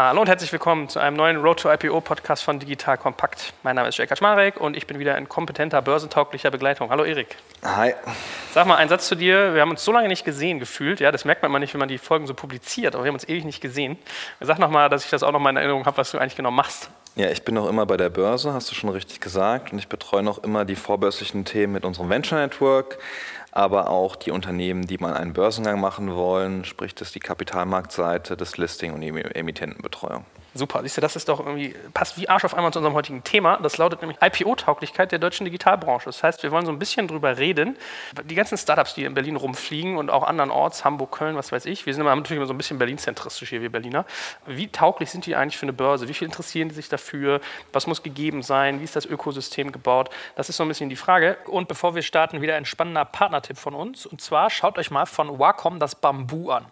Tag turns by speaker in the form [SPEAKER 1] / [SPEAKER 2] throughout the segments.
[SPEAKER 1] Hallo und herzlich willkommen zu einem neuen Road to IPO Podcast von Digital Kompakt. Mein Name ist Jörg Kaczmarek und ich bin wieder in kompetenter, börsentauglicher Begleitung. Hallo Erik.
[SPEAKER 2] Hi.
[SPEAKER 1] Sag mal einen Satz zu dir. Wir haben uns so lange nicht gesehen gefühlt. Ja, das merkt man immer nicht, wenn man die Folgen so publiziert, aber wir haben uns ewig nicht gesehen. Sag nochmal, dass ich das auch noch mal in Erinnerung habe, was du eigentlich genau machst.
[SPEAKER 2] Ja, ich bin noch immer bei der Börse, hast du schon richtig gesagt. Und ich betreue noch immer die vorbörslichen Themen mit unserem Venture Network aber auch die Unternehmen, die mal einen Börsengang machen wollen, sprich das die Kapitalmarktseite, das Listing und die Emittentenbetreuung.
[SPEAKER 1] Super, siehst du, das ist doch irgendwie, passt wie Arsch auf einmal zu unserem heutigen Thema. Das lautet nämlich IPO-Tauglichkeit der deutschen Digitalbranche. Das heißt, wir wollen so ein bisschen drüber reden. Die ganzen Startups, die in Berlin rumfliegen und auch andernorts, Hamburg, Köln, was weiß ich, wir sind immer, natürlich immer so ein bisschen Berlin-zentristisch hier, wir Berliner. Wie tauglich sind die eigentlich für eine Börse? Wie viel interessieren die sich dafür? Was muss gegeben sein? Wie ist das Ökosystem gebaut? Das ist so ein bisschen die Frage. Und bevor wir starten, wieder ein spannender Partnertipp von uns. Und zwar schaut euch mal von Wacom das Bambu an.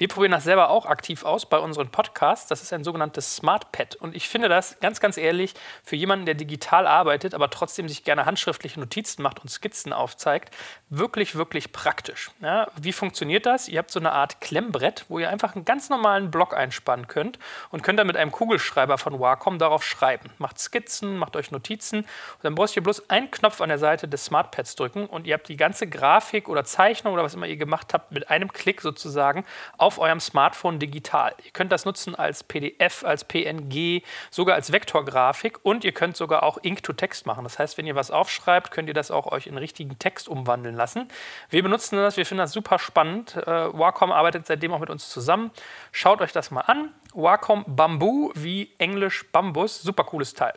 [SPEAKER 1] Wir probieren das selber auch aktiv aus bei unseren Podcasts. Das ist ein sogenanntes Smart Pad. Und ich finde das ganz, ganz ehrlich für jemanden, der digital arbeitet, aber trotzdem sich gerne handschriftliche Notizen macht und Skizzen aufzeigt, wirklich, wirklich praktisch. Ja, wie funktioniert das? Ihr habt so eine Art Klemmbrett, wo ihr einfach einen ganz normalen Block einspannen könnt und könnt dann mit einem Kugelschreiber von Wacom darauf schreiben. Macht Skizzen, macht euch Notizen und dann braucht ihr bloß einen Knopf an der Seite des Smart Pads drücken und ihr habt die ganze Grafik oder Zeichnung oder was immer ihr gemacht habt mit einem Klick sozusagen auf auf eurem Smartphone digital. Ihr könnt das nutzen als PDF, als PNG, sogar als Vektorgrafik und ihr könnt sogar auch Ink-to-Text machen. Das heißt, wenn ihr was aufschreibt, könnt ihr das auch euch in richtigen Text umwandeln lassen. Wir benutzen das, wir finden das super spannend. Äh, Wacom arbeitet seitdem auch mit uns zusammen. Schaut euch das mal an. Wacom Bamboo wie Englisch Bambus, super cooles Teil.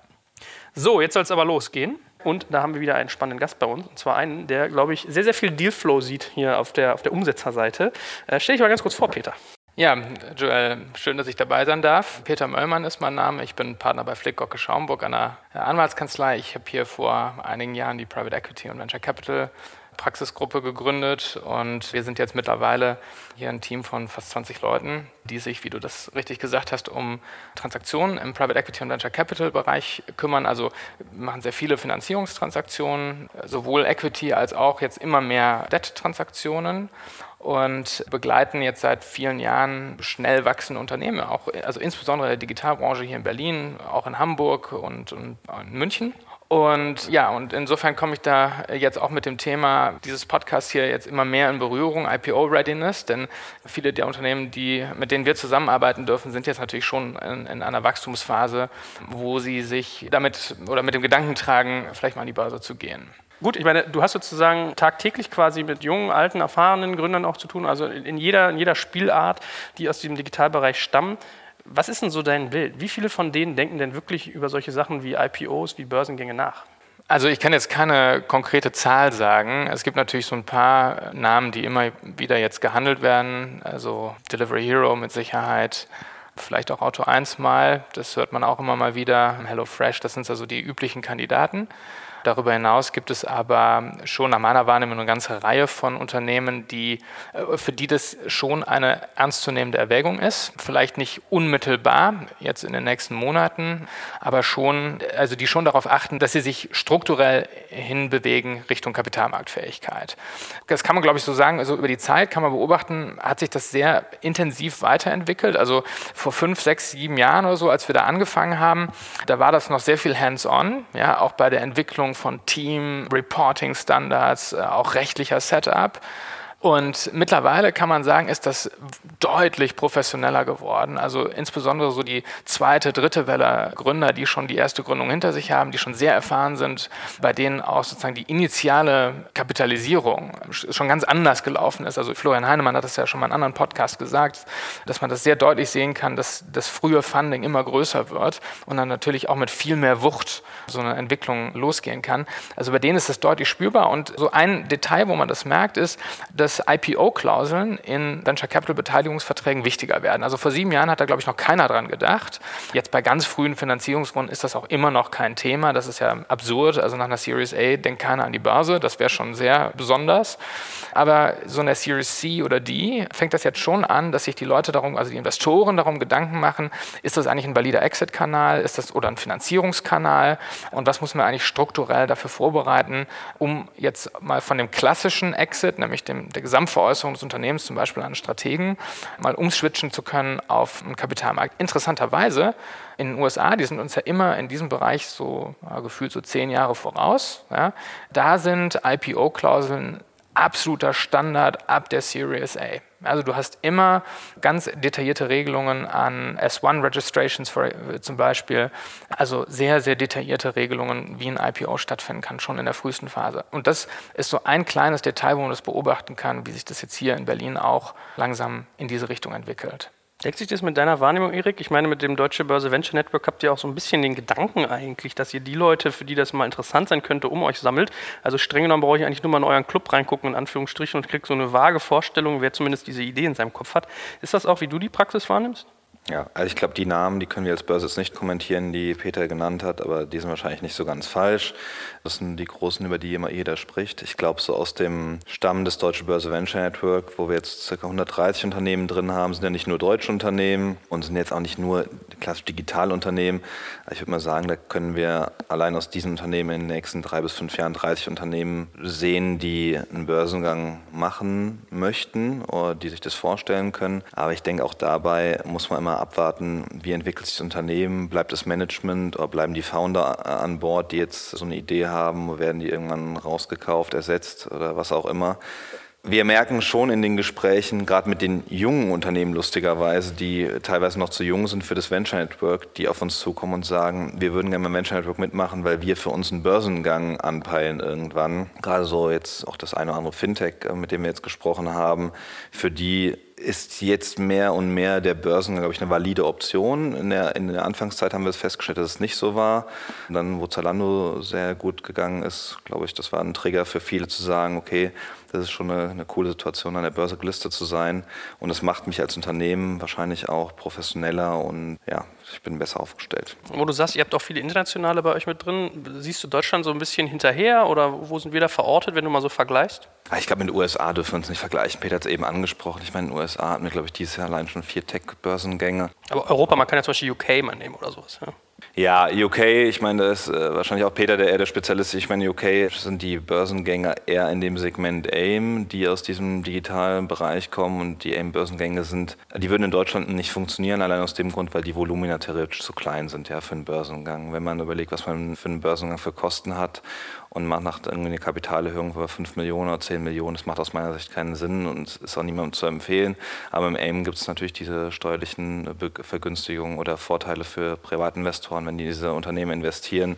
[SPEAKER 1] So, jetzt soll es aber losgehen. Und da haben wir wieder einen spannenden Gast bei uns. Und zwar einen, der, glaube ich, sehr, sehr viel Dealflow sieht hier auf der, auf der Umsetzerseite. Äh, Stell dich mal ganz kurz vor, Peter.
[SPEAKER 3] Ja, Joel, schön, dass ich dabei sein darf. Peter Möllmann ist mein Name. Ich bin Partner bei Flickgocke Schaumburg, einer Anwaltskanzlei. Ich habe hier vor einigen Jahren die Private Equity und Venture Capital Praxisgruppe gegründet und wir sind jetzt mittlerweile hier ein Team von fast 20 Leuten, die sich, wie du das richtig gesagt hast, um Transaktionen im Private Equity und Venture Capital Bereich kümmern. Also machen sehr viele Finanzierungstransaktionen, sowohl Equity als auch jetzt immer mehr Debt-Transaktionen und begleiten jetzt seit vielen Jahren schnell wachsende Unternehmen, auch, also insbesondere der Digitalbranche hier in Berlin, auch in Hamburg und, und in München. Und ja, und insofern komme ich da jetzt auch mit dem Thema dieses Podcasts hier jetzt immer mehr in Berührung, IPO-Readiness, denn viele der Unternehmen, die, mit denen wir zusammenarbeiten dürfen, sind jetzt natürlich schon in, in, einer Wachstumsphase, wo sie sich damit oder mit dem Gedanken tragen, vielleicht mal an die Börse zu gehen.
[SPEAKER 1] Gut, ich meine, du hast sozusagen tagtäglich quasi mit jungen, alten, erfahrenen Gründern auch zu tun, also in jeder, in jeder Spielart, die aus dem Digitalbereich stammen. Was ist denn so dein Bild? Wie viele von denen denken denn wirklich über solche Sachen wie IPOs, wie Börsengänge nach?
[SPEAKER 3] Also ich kann jetzt keine konkrete Zahl sagen. Es gibt natürlich so ein paar Namen, die immer wieder jetzt gehandelt werden. Also Delivery Hero mit Sicherheit, vielleicht auch Auto 1 mal, das hört man auch immer mal wieder. HelloFresh, das sind also die üblichen Kandidaten. Darüber hinaus gibt es aber schon nach meiner Wahrnehmung eine ganze Reihe von Unternehmen, die, äh, für die das schon eine ernstzunehmende Erwägung ist. Vielleicht nicht unmittelbar jetzt in den nächsten Monaten, aber schon, also die schon darauf achten, dass sie sich strukturell hinbewegen Richtung Kapitalmarktfähigkeit. Das kann man, glaube ich, so sagen. Also über die Zeit kann man beobachten, hat sich das sehr intensiv weiterentwickelt. Also vor fünf, sechs, sieben Jahren oder so, als wir da angefangen haben, da war das noch sehr viel hands-on, ja, auch bei der Entwicklung von Team, Reporting Standards, äh, auch rechtlicher Setup. Und mittlerweile kann man sagen, ist das deutlich professioneller geworden. Also insbesondere so die zweite, dritte Welle Gründer, die schon die erste Gründung hinter sich haben, die schon sehr erfahren sind, bei denen auch sozusagen die initiale Kapitalisierung schon ganz anders gelaufen ist. Also Florian Heinemann hat das ja schon mal in einem anderen Podcast gesagt, dass man das sehr deutlich sehen kann, dass das frühe Funding immer größer wird und dann natürlich auch mit viel mehr Wucht so eine Entwicklung losgehen kann. Also bei denen ist das deutlich spürbar. Und so ein Detail, wo man das merkt, ist, dass dass IPO-Klauseln in Venture Capital-Beteiligungsverträgen wichtiger werden. Also vor sieben Jahren hat da, glaube ich, noch keiner dran gedacht. Jetzt bei ganz frühen Finanzierungsrunden ist das auch immer noch kein Thema. Das ist ja absurd. Also nach einer Series A denkt keiner an die Börse. Das wäre schon sehr besonders. Aber so eine Series C oder D fängt das jetzt schon an, dass sich die Leute darum, also die Investoren darum Gedanken machen, ist das eigentlich ein valider Exit-Kanal, ist das oder ein Finanzierungskanal und was muss man eigentlich strukturell dafür vorbereiten, um jetzt mal von dem klassischen Exit, nämlich dem, der Gesamtveräußerung des Unternehmens, zum Beispiel an Strategen, mal umswitchen zu können auf einen Kapitalmarkt. Interessanterweise in den USA, die sind uns ja immer in diesem Bereich so ja, gefühlt so zehn Jahre voraus. Ja, da sind IPO-Klauseln absoluter Standard ab der Series A. Also du hast immer ganz detaillierte Regelungen an S1-Registrations zum Beispiel, also sehr, sehr detaillierte Regelungen, wie ein IPO stattfinden kann, schon in der frühesten Phase. Und das ist so ein kleines Detail, wo man das beobachten kann, wie sich das jetzt hier in Berlin auch langsam in diese Richtung entwickelt.
[SPEAKER 1] Deckt sich das mit deiner Wahrnehmung, Erik? Ich meine, mit dem Deutsche Börse Venture Network habt ihr auch so ein bisschen den Gedanken eigentlich, dass ihr die Leute, für die das mal interessant sein könnte, um euch sammelt. Also streng genommen brauche ich eigentlich nur mal in euren Club reingucken, in Anführungsstrichen, und kriege so eine vage Vorstellung, wer zumindest diese Idee in seinem Kopf hat. Ist das auch, wie du die Praxis wahrnimmst?
[SPEAKER 2] Ja, also ich glaube, die Namen, die können wir als Börse jetzt nicht kommentieren, die Peter genannt hat, aber die sind wahrscheinlich nicht so ganz falsch. Das sind die großen, über die immer jeder spricht. Ich glaube, so aus dem Stamm des Deutsche Börse Venture Network, wo wir jetzt ca. 130 Unternehmen drin haben, sind ja nicht nur deutsche Unternehmen und sind jetzt auch nicht nur klassisch digitale Unternehmen. Ich würde mal sagen, da können wir allein aus diesen Unternehmen in den nächsten drei bis fünf Jahren 30 Unternehmen sehen, die einen Börsengang machen möchten oder die sich das vorstellen können. Aber ich denke, auch dabei muss man immer mal abwarten, wie entwickelt sich das Unternehmen, bleibt das Management oder bleiben die Founder an Bord, die jetzt so eine Idee haben, werden die irgendwann rausgekauft, ersetzt oder was auch immer. Wir merken schon in den Gesprächen, gerade mit den jungen Unternehmen lustigerweise, die teilweise noch zu jung sind für das Venture Network, die auf uns zukommen und sagen, wir würden gerne beim Venture Network mitmachen, weil wir für uns einen Börsengang anpeilen irgendwann. Gerade so jetzt auch das eine oder andere Fintech, äh, mit dem wir jetzt gesprochen haben, für die ist jetzt mehr und mehr der Börsen, glaube ich, eine valide Option. In der, in der Anfangszeit haben wir es festgestellt, dass es nicht so war. Und dann, wo Zalando sehr gut gegangen ist, glaube ich, das war ein Trigger für viele zu sagen, okay, das ist schon eine, eine coole Situation, an der Börse gelistet zu sein. Und es macht mich als Unternehmen wahrscheinlich auch professioneller und ja, ich bin besser aufgestellt.
[SPEAKER 1] Wo du sagst, ihr habt auch viele internationale bei euch mit drin. Siehst du Deutschland so ein bisschen hinterher oder wo sind wir da verortet, wenn du mal so vergleichst?
[SPEAKER 2] Ah, ich glaube, mit den USA dürfen wir uns nicht vergleichen. Peter hat es eben angesprochen. Ich meine, in den USA hatten wir, glaube ich, dieses Jahr allein schon vier Tech-Börsengänge.
[SPEAKER 1] Aber Europa, man kann ja zum Beispiel UK mal nehmen oder sowas. Ja?
[SPEAKER 2] Ja, UK, ich meine, da ist äh, wahrscheinlich auch Peter der eher der Spezialist. Ich meine, UK sind die Börsengänge eher in dem Segment AIM, die aus diesem digitalen Bereich kommen und die AIM-Börsengänge sind, die würden in Deutschland nicht funktionieren, allein aus dem Grund, weil die Volumina theoretisch zu klein sind ja, für einen Börsengang. Wenn man überlegt, was man für einen Börsengang für Kosten hat und man macht irgendwie eine Kapitalerhöhung über 5 Millionen oder 10 Millionen, das macht aus meiner Sicht keinen Sinn und ist auch niemandem zu empfehlen. Aber im AIM gibt es natürlich diese steuerlichen Vergünstigungen oder Vorteile für Privatinvestoren, wenn die diese Unternehmen investieren.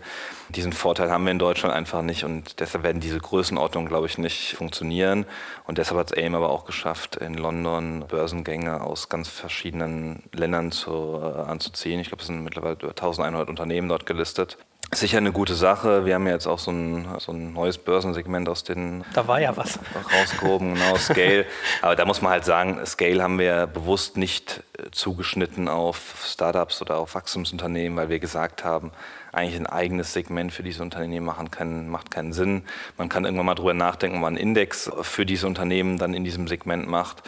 [SPEAKER 2] Diesen Vorteil haben wir in Deutschland einfach nicht und deshalb werden diese Größenordnungen, glaube ich, nicht funktionieren. Und deshalb hat es AIM aber auch geschafft, in London Börsengänge aus ganz verschiedenen Ländern zu, äh, anzuziehen. Ich glaube, es sind mittlerweile über 1100 Unternehmen dort gelistet. Sicher eine gute Sache. Wir haben ja jetzt auch so ein, so ein neues Börsensegment aus den.
[SPEAKER 1] Da war ja was.
[SPEAKER 2] Rausgehoben, genau, Scale. Aber da muss man halt sagen, Scale haben wir bewusst nicht äh, zugeschnitten auf Startups oder auf Wachstumsunternehmen, weil wir gesagt haben, eigentlich ein eigenes Segment für diese Unternehmen machen kann, macht keinen Sinn. Man kann irgendwann mal drüber nachdenken, ob man einen Index für diese Unternehmen dann in diesem Segment macht.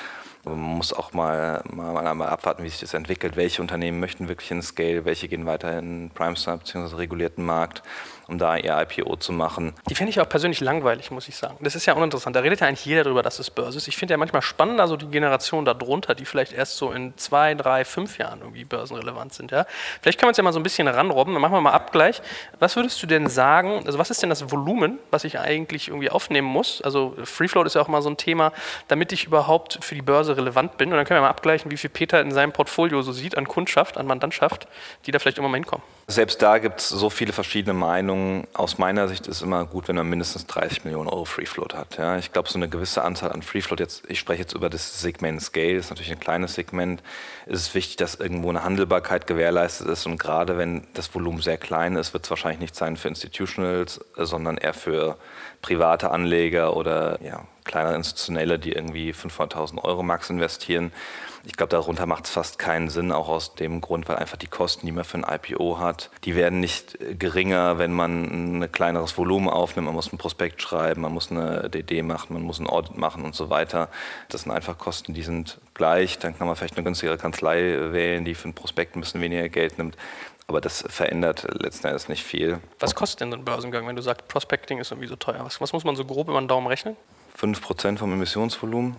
[SPEAKER 2] Man muss auch mal, mal, mal, abwarten, wie sich das entwickelt. Welche Unternehmen möchten wirklich in Scale, welche gehen weiter in Prime-Star bzw. regulierten Markt um da ihr IPO zu machen.
[SPEAKER 1] Die finde ich auch persönlich langweilig, muss ich sagen. Das ist ja uninteressant. Da redet ja eigentlich jeder darüber, dass es Börse ist. Ich finde ja manchmal spannender so die Generation darunter, die vielleicht erst so in zwei, drei, fünf Jahren irgendwie börsenrelevant sind. Ja? Vielleicht können wir uns ja mal so ein bisschen ranrobben. Dann machen wir mal Abgleich. Was würdest du denn sagen, also was ist denn das Volumen, was ich eigentlich irgendwie aufnehmen muss? Also Free Float ist ja auch mal so ein Thema, damit ich überhaupt für die Börse relevant bin. Und dann können wir mal abgleichen, wie viel Peter in seinem Portfolio so sieht an Kundschaft, an Mandantschaft, die da vielleicht immer mal hinkommen.
[SPEAKER 2] Selbst da gibt es so viele verschiedene Meinungen. Aus meiner Sicht ist es immer gut, wenn man mindestens 30 Millionen Euro Free Float hat. Ja, ich glaube, so eine gewisse Anzahl an Free Float, jetzt, ich spreche jetzt über das Segment Scale, ist natürlich ein kleines Segment, ist es wichtig, dass irgendwo eine Handelbarkeit gewährleistet ist. Und gerade wenn das Volumen sehr klein ist, wird es wahrscheinlich nicht sein für Institutionals, sondern eher für private Anleger oder ja, kleinere Institutionelle, die irgendwie 500.000 Euro max investieren. Ich glaube, darunter macht es fast keinen Sinn, auch aus dem Grund, weil einfach die Kosten, die man für ein IPO hat, die werden nicht geringer, wenn man ein kleineres Volumen aufnimmt. Man muss ein Prospekt schreiben, man muss eine DD machen, man muss ein Audit machen und so weiter. Das sind einfach Kosten, die sind gleich. Dann kann man vielleicht eine günstigere Kanzlei wählen, die für ein Prospekt ein bisschen weniger Geld nimmt. Aber das verändert letzten Endes nicht viel.
[SPEAKER 1] Was kostet denn so ein Börsengang, wenn du sagst, Prospecting ist irgendwie so teuer? Was, was muss man so grob über den Daumen rechnen?
[SPEAKER 2] 5% vom Emissionsvolumen,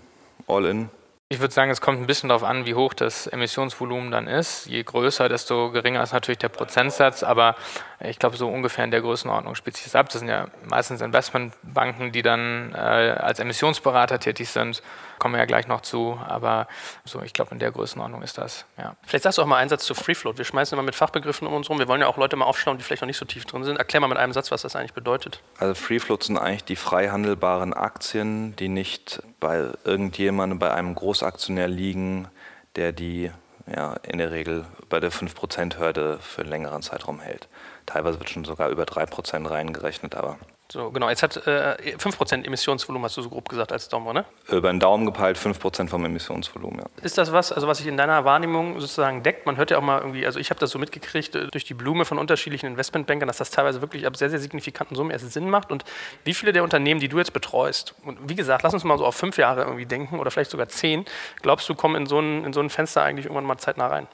[SPEAKER 2] all in.
[SPEAKER 3] Ich würde sagen, es kommt ein bisschen darauf an, wie hoch das Emissionsvolumen dann ist. Je größer, desto geringer ist natürlich der Prozentsatz, aber ich glaube, so ungefähr in der Größenordnung spielt sich das ab. Das sind ja meistens Investmentbanken, die dann äh, als Emissionsberater tätig sind. Kommen wir ja gleich noch zu, aber so, ich glaube, in der Größenordnung ist das. Ja.
[SPEAKER 1] Vielleicht sagst du auch mal einen Satz zu Free Float. Wir schmeißen immer mit Fachbegriffen um uns rum. Wir wollen ja auch Leute mal aufschauen, die vielleicht noch nicht so tief drin sind. Erklär mal mit einem Satz, was das eigentlich bedeutet.
[SPEAKER 2] Also Free Float sind eigentlich die frei handelbaren Aktien, die nicht bei irgendjemandem, bei einem Großaktionär liegen, der die ja, in der Regel bei der 5%-Hürde für einen längeren Zeitraum hält. Teilweise wird schon sogar über 3% reingerechnet, aber
[SPEAKER 1] so, genau. Jetzt hat äh, 5% Emissionsvolumen, hast du so grob gesagt, als Daumen, ne?
[SPEAKER 2] Über den Daumen gepeilt 5% vom Emissionsvolumen, ja.
[SPEAKER 1] Ist das was, also was sich in deiner Wahrnehmung sozusagen deckt? Man hört ja auch mal irgendwie, also ich habe das so mitgekriegt äh, durch die Blume von unterschiedlichen Investmentbankern, dass das teilweise wirklich ab sehr, sehr signifikanten Summen erst Sinn macht. Und wie viele der Unternehmen, die du jetzt betreust, und wie gesagt, lass uns mal so auf fünf Jahre irgendwie denken oder vielleicht sogar zehn, glaubst du, kommen in so ein, in so ein Fenster eigentlich irgendwann mal zeitnah rein?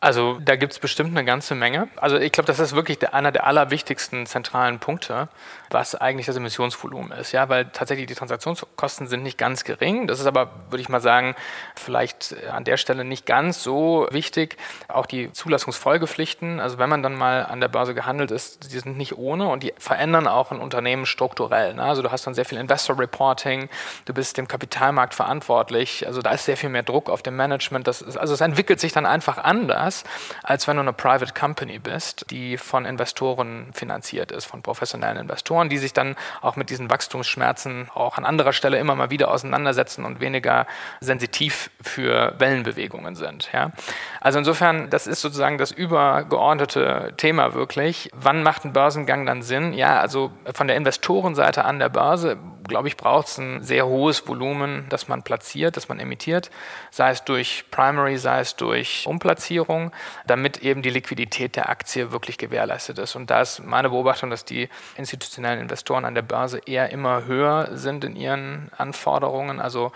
[SPEAKER 3] Also da gibt es bestimmt eine ganze Menge. Also ich glaube, das ist wirklich der, einer der allerwichtigsten zentralen Punkte, was eigentlich das Emissionsvolumen ist. Ja, weil tatsächlich die Transaktionskosten sind nicht ganz gering. Das ist aber, würde ich mal sagen, vielleicht an der Stelle nicht ganz so wichtig. Auch die Zulassungsfolgepflichten, also wenn man dann mal an der Börse gehandelt ist, die sind nicht ohne und die verändern auch ein Unternehmen strukturell. Ne? Also du hast dann sehr viel Investor Reporting, du bist dem Kapitalmarkt verantwortlich. Also da ist sehr viel mehr Druck auf dem Management. Das ist, also es entwickelt sich dann einfach anders, als wenn du eine Private Company bist, die von Investoren finanziert ist, von professionellen Investoren, die sich dann auch mit diesen Wachstumsschmerzen auch an anderer Stelle immer mal wieder auseinandersetzen und weniger sensitiv für Wellenbewegungen sind. Ja? Also insofern, das ist sozusagen das übergeordnete Thema wirklich. Wann macht ein Börsengang dann Sinn? Ja, also von der Investorenseite an der Börse glaube ich, braucht es ein sehr hohes Volumen, das man platziert, das man emittiert, sei es durch Primary, sei es durch Umplatzierung, damit eben die Liquidität der Aktie wirklich gewährleistet ist. Und da ist meine Beobachtung, dass die institutionellen Investoren an der Börse eher immer höher sind in ihren Anforderungen. Also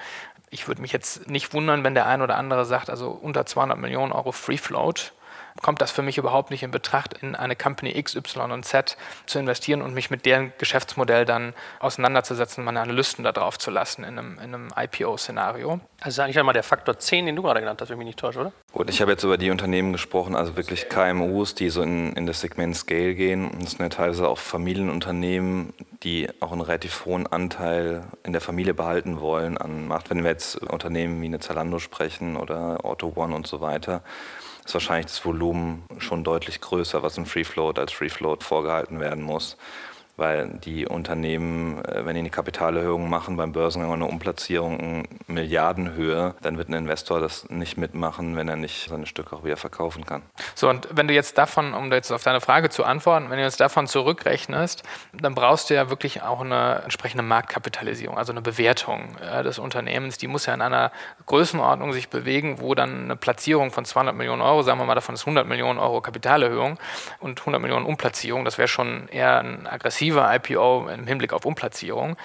[SPEAKER 3] ich würde mich jetzt nicht wundern, wenn der ein oder andere sagt, also unter 200 Millionen Euro Free Float kommt das für mich überhaupt nicht in Betracht, in eine Company X, Y und Z zu investieren und mich mit deren Geschäftsmodell dann auseinanderzusetzen, meine Analysten da drauf zu lassen in einem, in einem IPO-Szenario.
[SPEAKER 1] Also ist eigentlich einmal der Faktor 10, den du gerade genannt hast, wenn ich mich nicht täusche, oder?
[SPEAKER 2] Gut, ich habe jetzt über die Unternehmen gesprochen, also wirklich KMUs, die so in, in das Segment Scale gehen. Und das sind ja teilweise auch Familienunternehmen, die auch einen relativ hohen Anteil in der Familie behalten wollen an Macht. Wenn wir jetzt Unternehmen wie eine Zalando sprechen oder Auto One und so weiter, ist wahrscheinlich das Volumen schon deutlich größer, was im Free Float als Free Float vorgehalten werden muss weil die Unternehmen, äh, wenn die eine Kapitalerhöhung machen beim Börsengang oder eine Umplatzierung in Milliardenhöhe, dann wird ein Investor das nicht mitmachen, wenn er nicht seine Stücke auch wieder verkaufen kann.
[SPEAKER 3] So, und wenn du jetzt davon, um jetzt auf deine Frage zu antworten, wenn du jetzt davon zurückrechnest, dann brauchst du ja wirklich auch eine entsprechende Marktkapitalisierung, also eine Bewertung äh, des Unternehmens. Die muss ja in einer Größenordnung sich bewegen, wo dann eine Platzierung von 200 Millionen Euro, sagen wir mal, davon ist 100 Millionen Euro Kapitalerhöhung und 100 Millionen Umplatzierung, das wäre schon eher ein aggressiv aggressiver IPO im Hinblick auf Umplatzierung.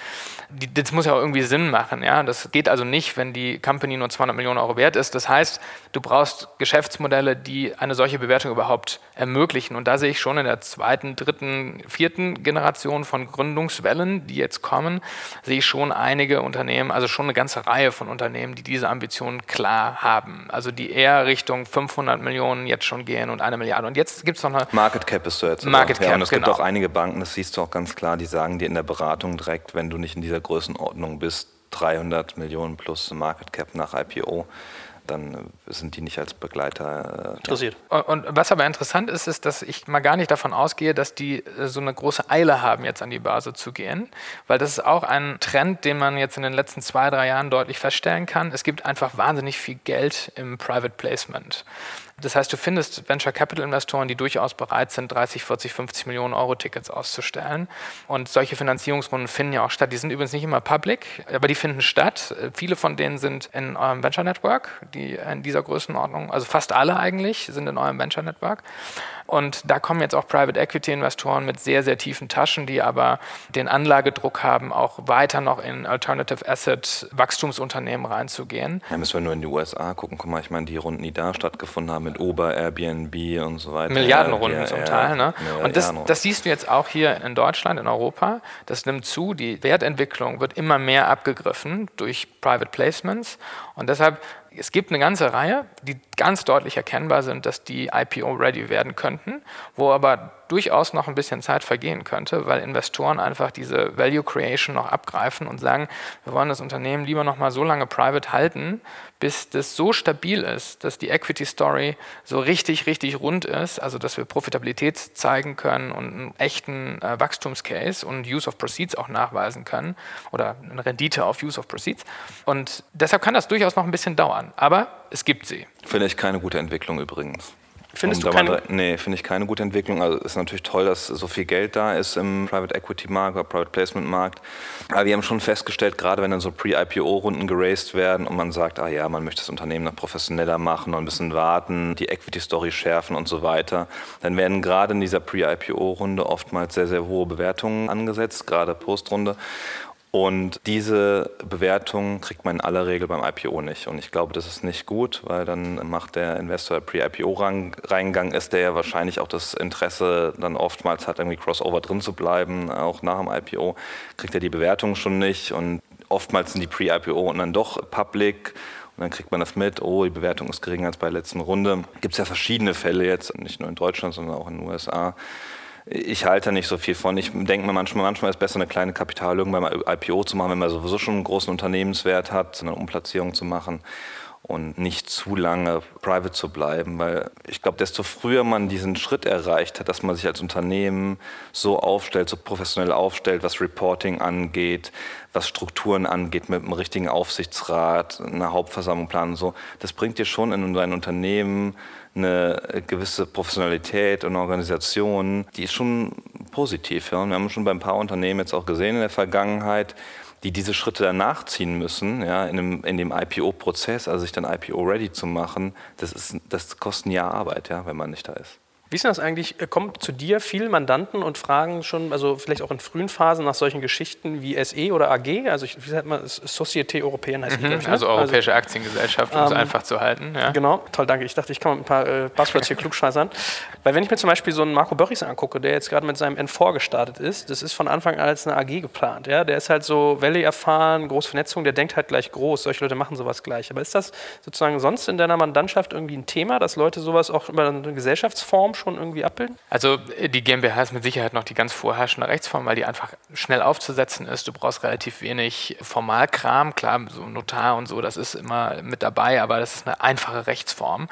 [SPEAKER 3] Die, das muss ja auch irgendwie Sinn machen. Ja? Das geht also nicht, wenn die Company nur 200 Millionen Euro wert ist. Das heißt, du brauchst Geschäftsmodelle, die eine solche Bewertung überhaupt ermöglichen. Und da sehe ich schon in der zweiten, dritten, vierten Generation von Gründungswellen, die jetzt kommen, sehe ich schon einige Unternehmen, also schon eine ganze Reihe von Unternehmen, die diese Ambitionen klar haben. Also die eher Richtung 500 Millionen jetzt schon gehen und eine Milliarde. Und jetzt gibt es noch eine...
[SPEAKER 2] Market Cap ist du jetzt.
[SPEAKER 3] Market Cap,
[SPEAKER 2] ja, und es
[SPEAKER 3] genau.
[SPEAKER 2] gibt auch einige Banken, das siehst du auch ganz klar, die sagen dir in der Beratung direkt, wenn du nicht in dieser Größenordnung bist, 300 Millionen plus Market Cap nach IPO, dann sind die nicht als Begleiter
[SPEAKER 1] äh, interessiert.
[SPEAKER 3] Und was aber interessant ist, ist, dass ich mal gar nicht davon ausgehe, dass die äh, so eine große Eile haben, jetzt an die Börse zu gehen, weil das ist auch ein Trend, den man jetzt in den letzten zwei, drei Jahren deutlich feststellen kann. Es gibt einfach wahnsinnig viel Geld im Private Placement. Das heißt, du findest Venture Capital Investoren, die durchaus bereit sind, 30, 40, 50 Millionen Euro Tickets auszustellen. Und solche Finanzierungsrunden finden ja auch statt. Die sind übrigens nicht immer public, aber die finden statt. Viele von denen sind in eurem Venture Network, die in dieser Größenordnung, also fast alle eigentlich, sind in eurem Venture Network. Und da kommen jetzt auch Private Equity Investoren mit sehr, sehr tiefen Taschen, die aber den Anlagedruck haben, auch weiter noch in Alternative Asset Wachstumsunternehmen reinzugehen.
[SPEAKER 2] Ja, müssen wir nur in die USA gucken. Guck mal, ich meine, die Runden, die da stattgefunden haben mit Uber, Airbnb und so weiter.
[SPEAKER 3] Milliardenrunden ja, zum Teil. Ne? Und das, das siehst du jetzt auch hier in Deutschland, in Europa. Das nimmt zu. Die Wertentwicklung wird immer mehr abgegriffen durch Private Placements. Und deshalb es gibt eine ganze Reihe, die ganz deutlich erkennbar sind, dass die IPO-ready werden könnten, wo aber durchaus noch ein bisschen Zeit vergehen könnte, weil Investoren einfach diese Value Creation noch abgreifen und sagen, wir wollen das Unternehmen lieber noch mal so lange private halten, bis das so stabil ist, dass die Equity Story so richtig, richtig rund ist, also dass wir Profitabilität zeigen können und einen echten äh, Wachstumscase und Use of Proceeds auch nachweisen können oder eine Rendite auf Use of Proceeds. Und deshalb kann das durchaus noch ein bisschen dauern, aber es gibt sie.
[SPEAKER 2] Finde ich keine gute Entwicklung übrigens.
[SPEAKER 1] Findest um du keine?
[SPEAKER 2] Nee, finde ich keine gute Entwicklung. Also ist natürlich toll, dass so viel Geld da ist im Private Equity Markt oder Private Placement Markt. Aber wir haben schon festgestellt, gerade wenn dann so Pre-IPO-Runden geraced werden und man sagt, ah ja, man möchte das Unternehmen noch professioneller machen und ein bisschen warten, die Equity-Story schärfen und so weiter, dann werden gerade in dieser Pre-IPO-Runde oftmals sehr, sehr hohe Bewertungen angesetzt, gerade Postrunde. Und diese Bewertung kriegt man in aller Regel beim IPO nicht. Und ich glaube, das ist nicht gut, weil dann macht der Investor Pre-IPO-Reingang, ist der ja wahrscheinlich auch das Interesse dann oftmals hat, irgendwie Crossover drin zu bleiben, auch nach dem IPO, kriegt er die Bewertung schon nicht. Und oftmals sind die Pre-IPO und dann doch public. Und dann kriegt man das mit, oh, die Bewertung ist geringer als bei der letzten Runde. Gibt es ja verschiedene Fälle jetzt, nicht nur in Deutschland, sondern auch in den USA ich halte nicht so viel von. Ich denke mir manchmal, manchmal ist es besser, eine kleine Kapitallösung beim IPO zu machen, wenn man sowieso schon einen großen Unternehmenswert hat, eine Umplatzierung zu machen und nicht zu lange private zu bleiben, weil ich glaube, desto früher man diesen Schritt erreicht hat, dass man sich als Unternehmen so aufstellt, so professionell aufstellt, was Reporting angeht, was Strukturen angeht, mit einem richtigen Aufsichtsrat, einer Hauptversammlung planen und so, das bringt dir schon in dein Unternehmen eine gewisse Professionalität und Organisation, die ist schon positiv. Ja. Und wir haben schon bei ein paar Unternehmen jetzt auch gesehen in der Vergangenheit, die diese Schritte danach ziehen müssen, ja, in dem, in dem IPO-Prozess, also sich dann IPO-ready zu machen, das, ist, das kostet ein Jahr Arbeit, ja, wenn man nicht da ist.
[SPEAKER 1] Wie ist das eigentlich? Äh, kommen zu dir viele Mandanten und fragen schon, also vielleicht auch in frühen Phasen nach solchen Geschichten wie SE oder AG? Also, ich, wie sagt man, Société Européenne heißt
[SPEAKER 3] mhm, die, ne? Also Europäische also, Aktiengesellschaft, um ähm, es einfach zu halten.
[SPEAKER 1] Ja. Genau, toll, danke. Ich dachte, ich kann mit ein paar äh, Buzzwords hier klugscheißern. Weil, wenn ich mir zum Beispiel so einen Marco Börries angucke, der jetzt gerade mit seinem N4 gestartet ist, das ist von Anfang an als eine AG geplant. Ja? Der ist halt so Valley erfahren, große Vernetzung, der denkt halt gleich groß. Solche Leute machen sowas gleich. Aber ist das sozusagen sonst in deiner Mandantschaft irgendwie ein Thema, dass Leute sowas auch über eine Gesellschaftsform schon irgendwie abbilden?
[SPEAKER 3] Also äh, die GmbH ist mit Sicherheit noch die ganz vorherrschende Rechtsform, weil die einfach schnell aufzusetzen ist. Du brauchst relativ wenig Formalkram. Klar, so Notar und so, das ist immer mit dabei, aber das ist eine einfache Rechtsform.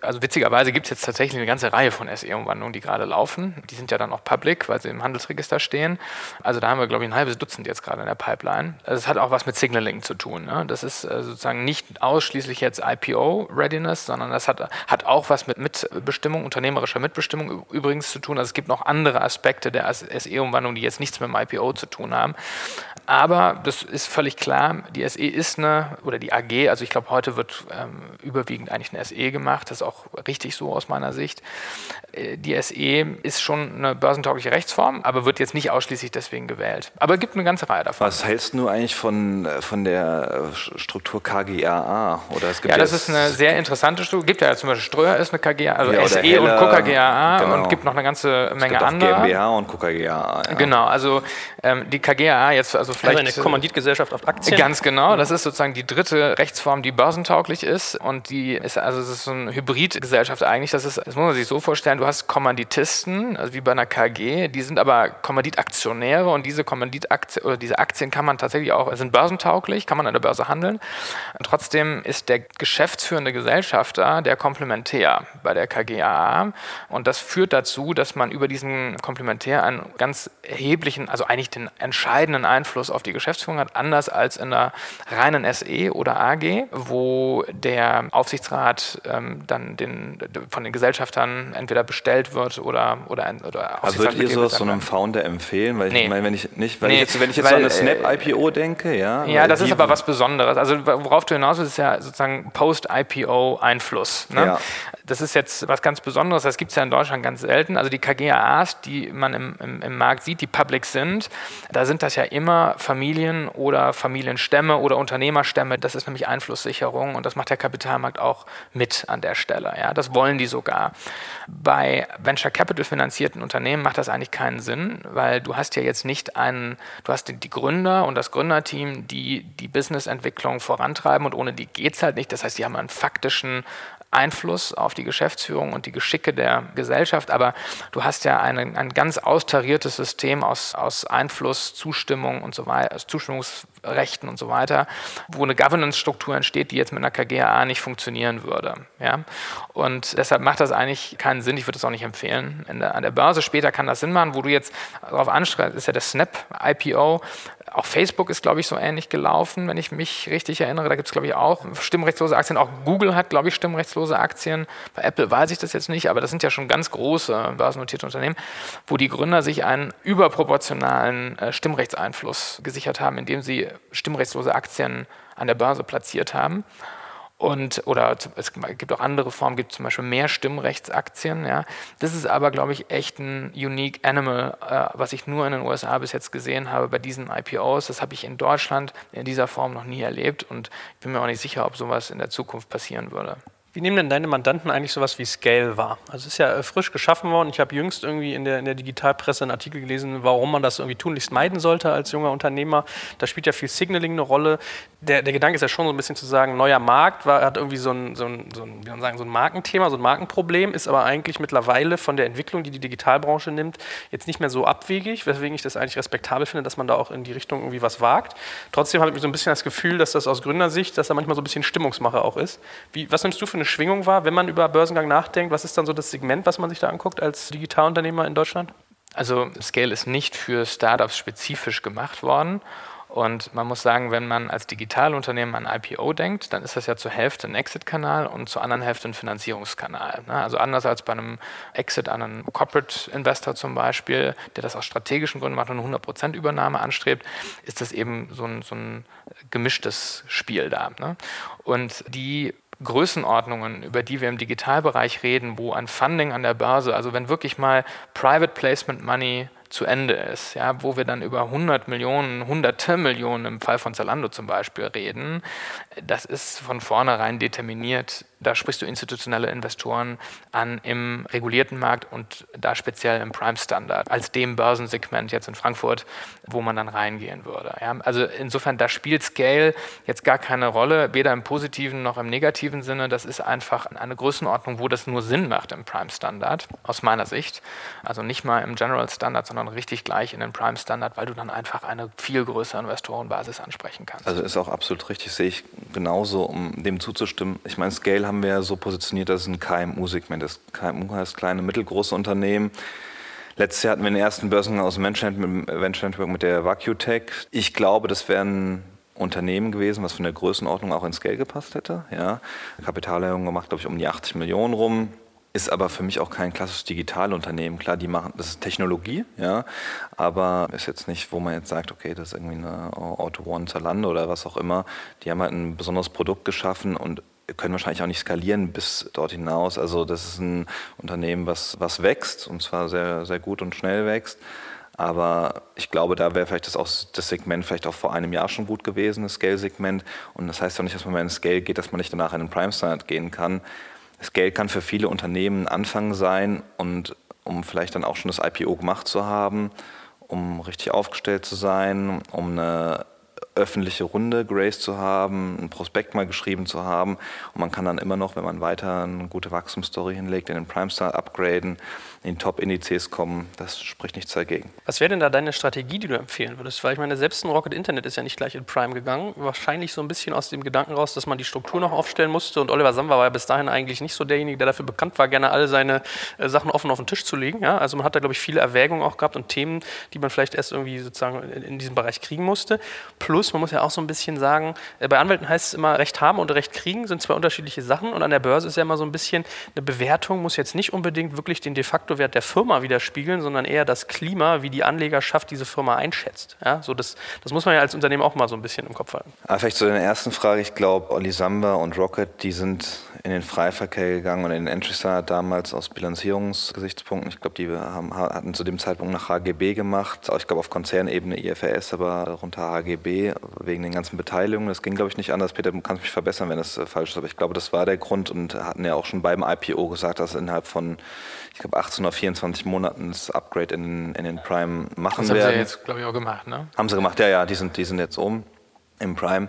[SPEAKER 3] Also witzigerweise gibt es jetzt tatsächlich eine ganze Reihe von SE-Umwandlungen, die gerade laufen. Die sind ja dann auch public, weil sie im Handelsregister stehen. Also da haben wir, glaube ich, ein halbes Dutzend jetzt gerade in der Pipeline. Also es hat auch was mit Signaling zu tun. Ne? Das ist äh, sozusagen nicht ausschließlich jetzt IPO-Readiness, sondern das hat, hat auch was mit Mitbestimmung, unternehmerischer Mitbestimmung übrigens übrigens zu tun. Also es gibt noch andere Aspekte der SE-Umwandlung, die jetzt nichts mit dem IPO zu tun haben. Aber das ist völlig klar, die SE ist eine, oder die AG, also ich glaube, heute wird ähm, überwiegend eigentlich eine SE gemacht, das ist auch richtig so aus meiner Sicht. Äh, die SE ist schon eine börsentaugliche Rechtsform, aber wird jetzt nicht ausschließlich deswegen gewählt. Aber es gibt eine ganze Reihe davon.
[SPEAKER 2] Was hältst du eigentlich von, äh, von der Struktur KGAA?
[SPEAKER 3] Oder es gibt ja, das ist eine sehr interessante Struktur. Es gibt ja zum Beispiel Ströer ist eine KGAA, also ja, SE Heller, und KGAA genau. und gibt noch eine ganze Menge es gibt andere.
[SPEAKER 2] GmbH und KGAA.
[SPEAKER 3] Ja. Genau, also ähm, die KGAA jetzt, also vielleicht.
[SPEAKER 1] Also eine Kommanditgesellschaft auf Aktien.
[SPEAKER 3] Ganz genau, das ist sozusagen die dritte Rechtsform, die börsentauglich ist und die ist, also es ist so eine Hybridgesellschaft eigentlich. Das, ist, das muss man sich so vorstellen, du hast Kommanditisten, also wie bei einer KG, die sind aber Kommanditaktionäre und diese Kommanditaktien oder diese Aktien kann man tatsächlich auch, sind börsentauglich, kann man an der Börse handeln. Und trotzdem ist der geschäftsführende Gesellschafter der Komplementär bei der KGAA und das führt dazu, dass man über diesen Komplementär einen ganz erheblichen, also eigentlich den entscheidenden Einfluss auf die Geschäftsführung hat, anders als in der reinen SE oder AG, wo der Aufsichtsrat ähm, dann den, von den Gesellschaftern entweder bestellt wird oder oder, oder
[SPEAKER 2] Also würdet ihr sowas so einem Founder empfehlen? Weil nee. ich meine, wenn ich nicht, weil nee, ich jetzt, wenn ich jetzt weil, so an eine äh, Snap-IPO denke, ja.
[SPEAKER 3] Ja, das ist aber was Besonderes. Also worauf du hinaus willst, ist ja sozusagen Post-IPO-Einfluss. Ne? Ja. Das ist jetzt was ganz Besonderes. Das gibt es ja in Deutschland ganz selten. Also die KGAAs, die man im, im, im Markt sieht, die public sind, da sind das ja immer Familien oder Familienstämme oder Unternehmerstämme. Das ist nämlich Einflusssicherung und das macht der Kapitalmarkt auch mit an der Stelle. Ja, das wollen die sogar. Bei Venture Capital finanzierten Unternehmen macht das eigentlich keinen Sinn, weil du hast ja jetzt nicht einen, du hast die Gründer und das Gründerteam, die die Businessentwicklung vorantreiben und ohne die geht es halt nicht. Das heißt, die haben einen faktischen Einfluss auf die Geschäftsführung und die Geschicke der Gesellschaft, aber du hast ja eine, ein ganz austariertes System aus, aus Einfluss, Zustimmung und so weiter, Zustimmungsrechten und so weiter, wo eine Governance-Struktur entsteht, die jetzt mit einer KGAA nicht funktionieren würde. Ja? Und deshalb macht das eigentlich keinen Sinn, ich würde das auch nicht empfehlen. Der, an der Börse später kann das Sinn machen, wo du jetzt darauf anschreibst, ist ja das Snap-IPO, auch Facebook ist, glaube ich, so ähnlich gelaufen, wenn ich mich richtig erinnere. Da gibt es, glaube ich, auch stimmrechtslose Aktien. Auch Google hat, glaube ich, stimmrechtslose Aktien. Bei Apple weiß ich das jetzt nicht, aber das sind ja schon ganz große börsennotierte Unternehmen, wo die Gründer sich einen überproportionalen äh, Stimmrechtseinfluss gesichert haben, indem sie stimmrechtslose Aktien an der Börse platziert haben. Und, oder es gibt auch andere Formen, gibt zum Beispiel mehr Stimmrechtsaktien. Ja. Das ist aber, glaube ich, echt ein unique animal, äh, was ich nur in den USA bis jetzt gesehen habe bei diesen IPOs. Das habe ich in Deutschland in dieser Form noch nie erlebt und ich bin mir auch nicht sicher, ob sowas in der Zukunft passieren würde.
[SPEAKER 1] Wie nehmen denn deine Mandanten eigentlich sowas wie Scale wahr? Also es ist ja äh, frisch geschaffen worden. Ich habe jüngst irgendwie in der, in der Digitalpresse einen Artikel gelesen, warum man das irgendwie tunlichst meiden sollte als junger Unternehmer. Da spielt ja viel Signaling eine Rolle. Der, der Gedanke ist ja schon so ein bisschen zu sagen, neuer Markt war, hat irgendwie so ein, so, ein, so, ein, wie man sagen, so ein Markenthema, so ein Markenproblem, ist aber eigentlich mittlerweile von der Entwicklung, die die Digitalbranche nimmt, jetzt nicht mehr so abwegig, weswegen ich das eigentlich respektabel finde, dass man da auch in die Richtung irgendwie was wagt. Trotzdem habe ich so ein bisschen das Gefühl, dass das aus Gründersicht, dass da manchmal so ein bisschen Stimmungsmache auch ist. Wie, was nimmst du für eine Schwingung war, wenn man über Börsengang nachdenkt? Was ist dann so das Segment, was man sich da anguckt als Digitalunternehmer in Deutschland?
[SPEAKER 3] Also Scale ist nicht für Startups spezifisch gemacht worden. Und man muss sagen, wenn man als Digitalunternehmen an IPO denkt, dann ist das ja zur Hälfte ein Exit-Kanal und zur anderen Hälfte ein Finanzierungskanal. Ne? Also anders als bei einem Exit an einen Corporate-Investor zum Beispiel, der das aus strategischen Gründen macht und eine 100% Übernahme anstrebt, ist das eben so ein, so ein gemischtes Spiel da. Ne? Und die Größenordnungen, über die wir im Digitalbereich reden, wo ein Funding an der Börse, also wenn wirklich mal Private Placement Money zu Ende ist, ja, wo wir dann über 100 Millionen, hunderte Millionen im Fall von Zalando zum Beispiel reden, das ist von vornherein determiniert da sprichst du institutionelle Investoren an im regulierten Markt und da speziell im Prime-Standard als dem Börsensegment jetzt in Frankfurt, wo man dann reingehen würde. Ja, also insofern, da spielt Scale jetzt gar keine Rolle, weder im positiven noch im negativen Sinne. Das ist einfach eine Größenordnung, wo das nur Sinn macht im Prime-Standard, aus meiner Sicht. Also nicht mal im General Standard, sondern richtig gleich in den Prime-Standard, weil du dann einfach eine viel größere Investorenbasis ansprechen kannst.
[SPEAKER 2] Also ist auch absolut richtig, sehe ich genauso, um dem zuzustimmen. Ich meine, Scale haben wir so positioniert, dass es ein KMU-Segment ist. KMU heißt kleine, mittelgroße Unternehmen. Letztes Jahr hatten wir den ersten Börsengang aus dem Venture Network mit der VacuTech. Ich glaube, das wäre ein Unternehmen gewesen, was von der Größenordnung auch ins Geld gepasst hätte. Ja. Kapitalerhöhung gemacht, glaube ich, um die 80 Millionen rum. Ist aber für mich auch kein klassisches Digitalunternehmen. Klar, die machen, das ist Technologie, ja, aber ist jetzt nicht, wo man jetzt sagt, okay, das ist irgendwie eine Auto One Zalando oder was auch immer. Die haben halt ein besonderes Produkt geschaffen und können wahrscheinlich auch nicht skalieren bis dort hinaus. Also das ist ein Unternehmen, was, was wächst und zwar sehr, sehr gut und schnell wächst. Aber ich glaube, da wäre vielleicht das, auch, das Segment vielleicht auch vor einem Jahr schon gut gewesen, das Scale-Segment. Und das heißt ja nicht, dass man, wenn es Scale geht, dass man nicht danach in den Prime-Standard gehen kann. Scale kann für viele Unternehmen ein Anfang sein und um vielleicht dann auch schon das IPO gemacht zu haben, um richtig aufgestellt zu sein, um eine öffentliche Runde Grace zu haben, ein Prospekt mal geschrieben zu haben. Und man kann dann immer noch, wenn man weiter eine gute Wachstumsstory hinlegt, in den Prime Star upgraden, in die Top-Indizes kommen. Das spricht nichts dagegen.
[SPEAKER 1] Was wäre denn da deine Strategie, die du empfehlen würdest? Weil ich meine, selbst ein Rocket Internet ist ja nicht gleich in Prime gegangen. Wahrscheinlich so ein bisschen aus dem Gedanken raus, dass man die Struktur noch aufstellen musste. Und Oliver Samba war ja bis dahin eigentlich nicht so derjenige, der dafür bekannt war, gerne alle seine äh, Sachen offen auf den Tisch zu legen. Ja? Also man hat da, glaube ich, viele Erwägungen auch gehabt und Themen, die man vielleicht erst irgendwie sozusagen in, diesem Bereich kriegen musste. Plus. Man muss ja auch so ein bisschen sagen, äh, bei Anwälten heißt es immer, Recht haben und Recht kriegen sind zwei unterschiedliche Sachen. Und an der Börse ist ja immer so ein bisschen, eine Bewertung muss jetzt nicht unbedingt wirklich den de facto Wert der Firma widerspiegeln, sondern eher das Klima, wie die Anlegerschaft diese Firma einschätzt. Ja, so das, das muss man ja als Unternehmen auch mal so ein bisschen im Kopf halten.
[SPEAKER 2] Aber vielleicht zu deiner ersten Frage. Ich glaube, Olli Samba und Rocket, die sind in den Freiverkehr gegangen und in den Entry Standard damals aus Bilanzierungsgesichtspunkten. Ich glaube, die haben, hatten zu dem Zeitpunkt nach HGB gemacht. Ich glaube, auf Konzernebene IFRS, aber darunter HGB wegen den ganzen Beteiligungen. Das ging, glaube ich, nicht anders. Peter, du kannst mich verbessern, wenn das äh, falsch ist. Aber ich glaube, das war der Grund und hatten ja auch schon beim IPO gesagt, dass innerhalb von, ich glaube, 18 oder 24 Monaten das Upgrade in, in den Prime machen
[SPEAKER 3] das werden. Das
[SPEAKER 2] haben
[SPEAKER 3] sie jetzt, glaube ich, auch gemacht, ne?
[SPEAKER 2] Haben sie gemacht, ja, ja, die sind, die sind jetzt um im Prime.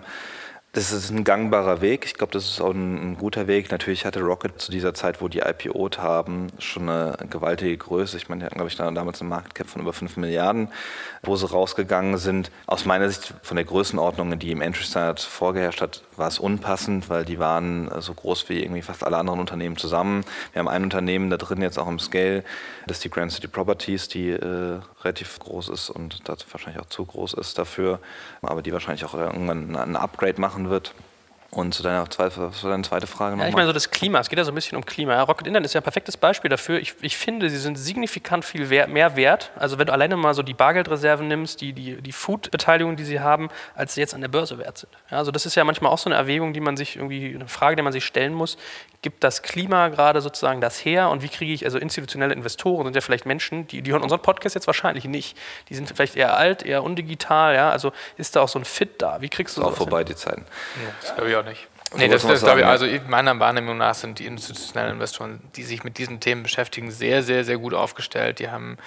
[SPEAKER 2] Das ist ein gangbarer Weg. Ich glaube, das ist auch ein, ein, guter Weg. Natürlich hatte Rocket zu dieser Zeit, wo die IPO't haben, schon eine gewaltige Größe. Ich meine, die hatten, glaube ich, damals eine Market Cap von über 5 Milliarden, wo sie rausgegangen sind. Aus meiner Sicht von der Größenordnung, die im Entry Standard vorgeherrscht hat, war es unpassend, weil die waren so groß wie irgendwie fast alle anderen Unternehmen zusammen. Wir haben ein Unternehmen da drin jetzt auch im Scale, das ist die Grand City Properties, die äh, relativ groß ist und das wahrscheinlich auch zu groß ist dafür, aber die wahrscheinlich auch irgendwann ein Upgrade machen machen wird. Und zu deiner, zweite, zu deiner zweiten Frage
[SPEAKER 1] nochmal. Ja, ich meine so das Klima, es geht ja so ein bisschen um Klima. Ja, Rocket Internet ist ja ein perfektes Beispiel dafür. Ich, ich finde, sie sind signifikant viel mehr wert. Also wenn du alleine mal so die Bargeldreserven nimmst, die, die, die Food-Beteiligung, die sie haben, als sie jetzt an der Börse wert sind. Ja, also das ist ja manchmal auch so eine Erwägung, die man sich irgendwie, eine Frage, die man sich stellen muss. Gibt das Klima gerade sozusagen das her und wie kriege ich, also institutionelle Investoren sind ja vielleicht Menschen, die, die hören unseren Podcast jetzt wahrscheinlich nicht. Die sind vielleicht eher alt, eher undigital, ja. Also ist da auch so ein Fit da? Wie kriegst du
[SPEAKER 2] das? Auch vorbei hin? die Zeiten.
[SPEAKER 3] Ja, das auch nicht. Nee, das, das glaube ich, also meiner Wahrnehmung nach sind die institutionellen Investoren, die sich mit diesen Themen beschäftigen, sehr, sehr, sehr gut aufgestellt. Die haben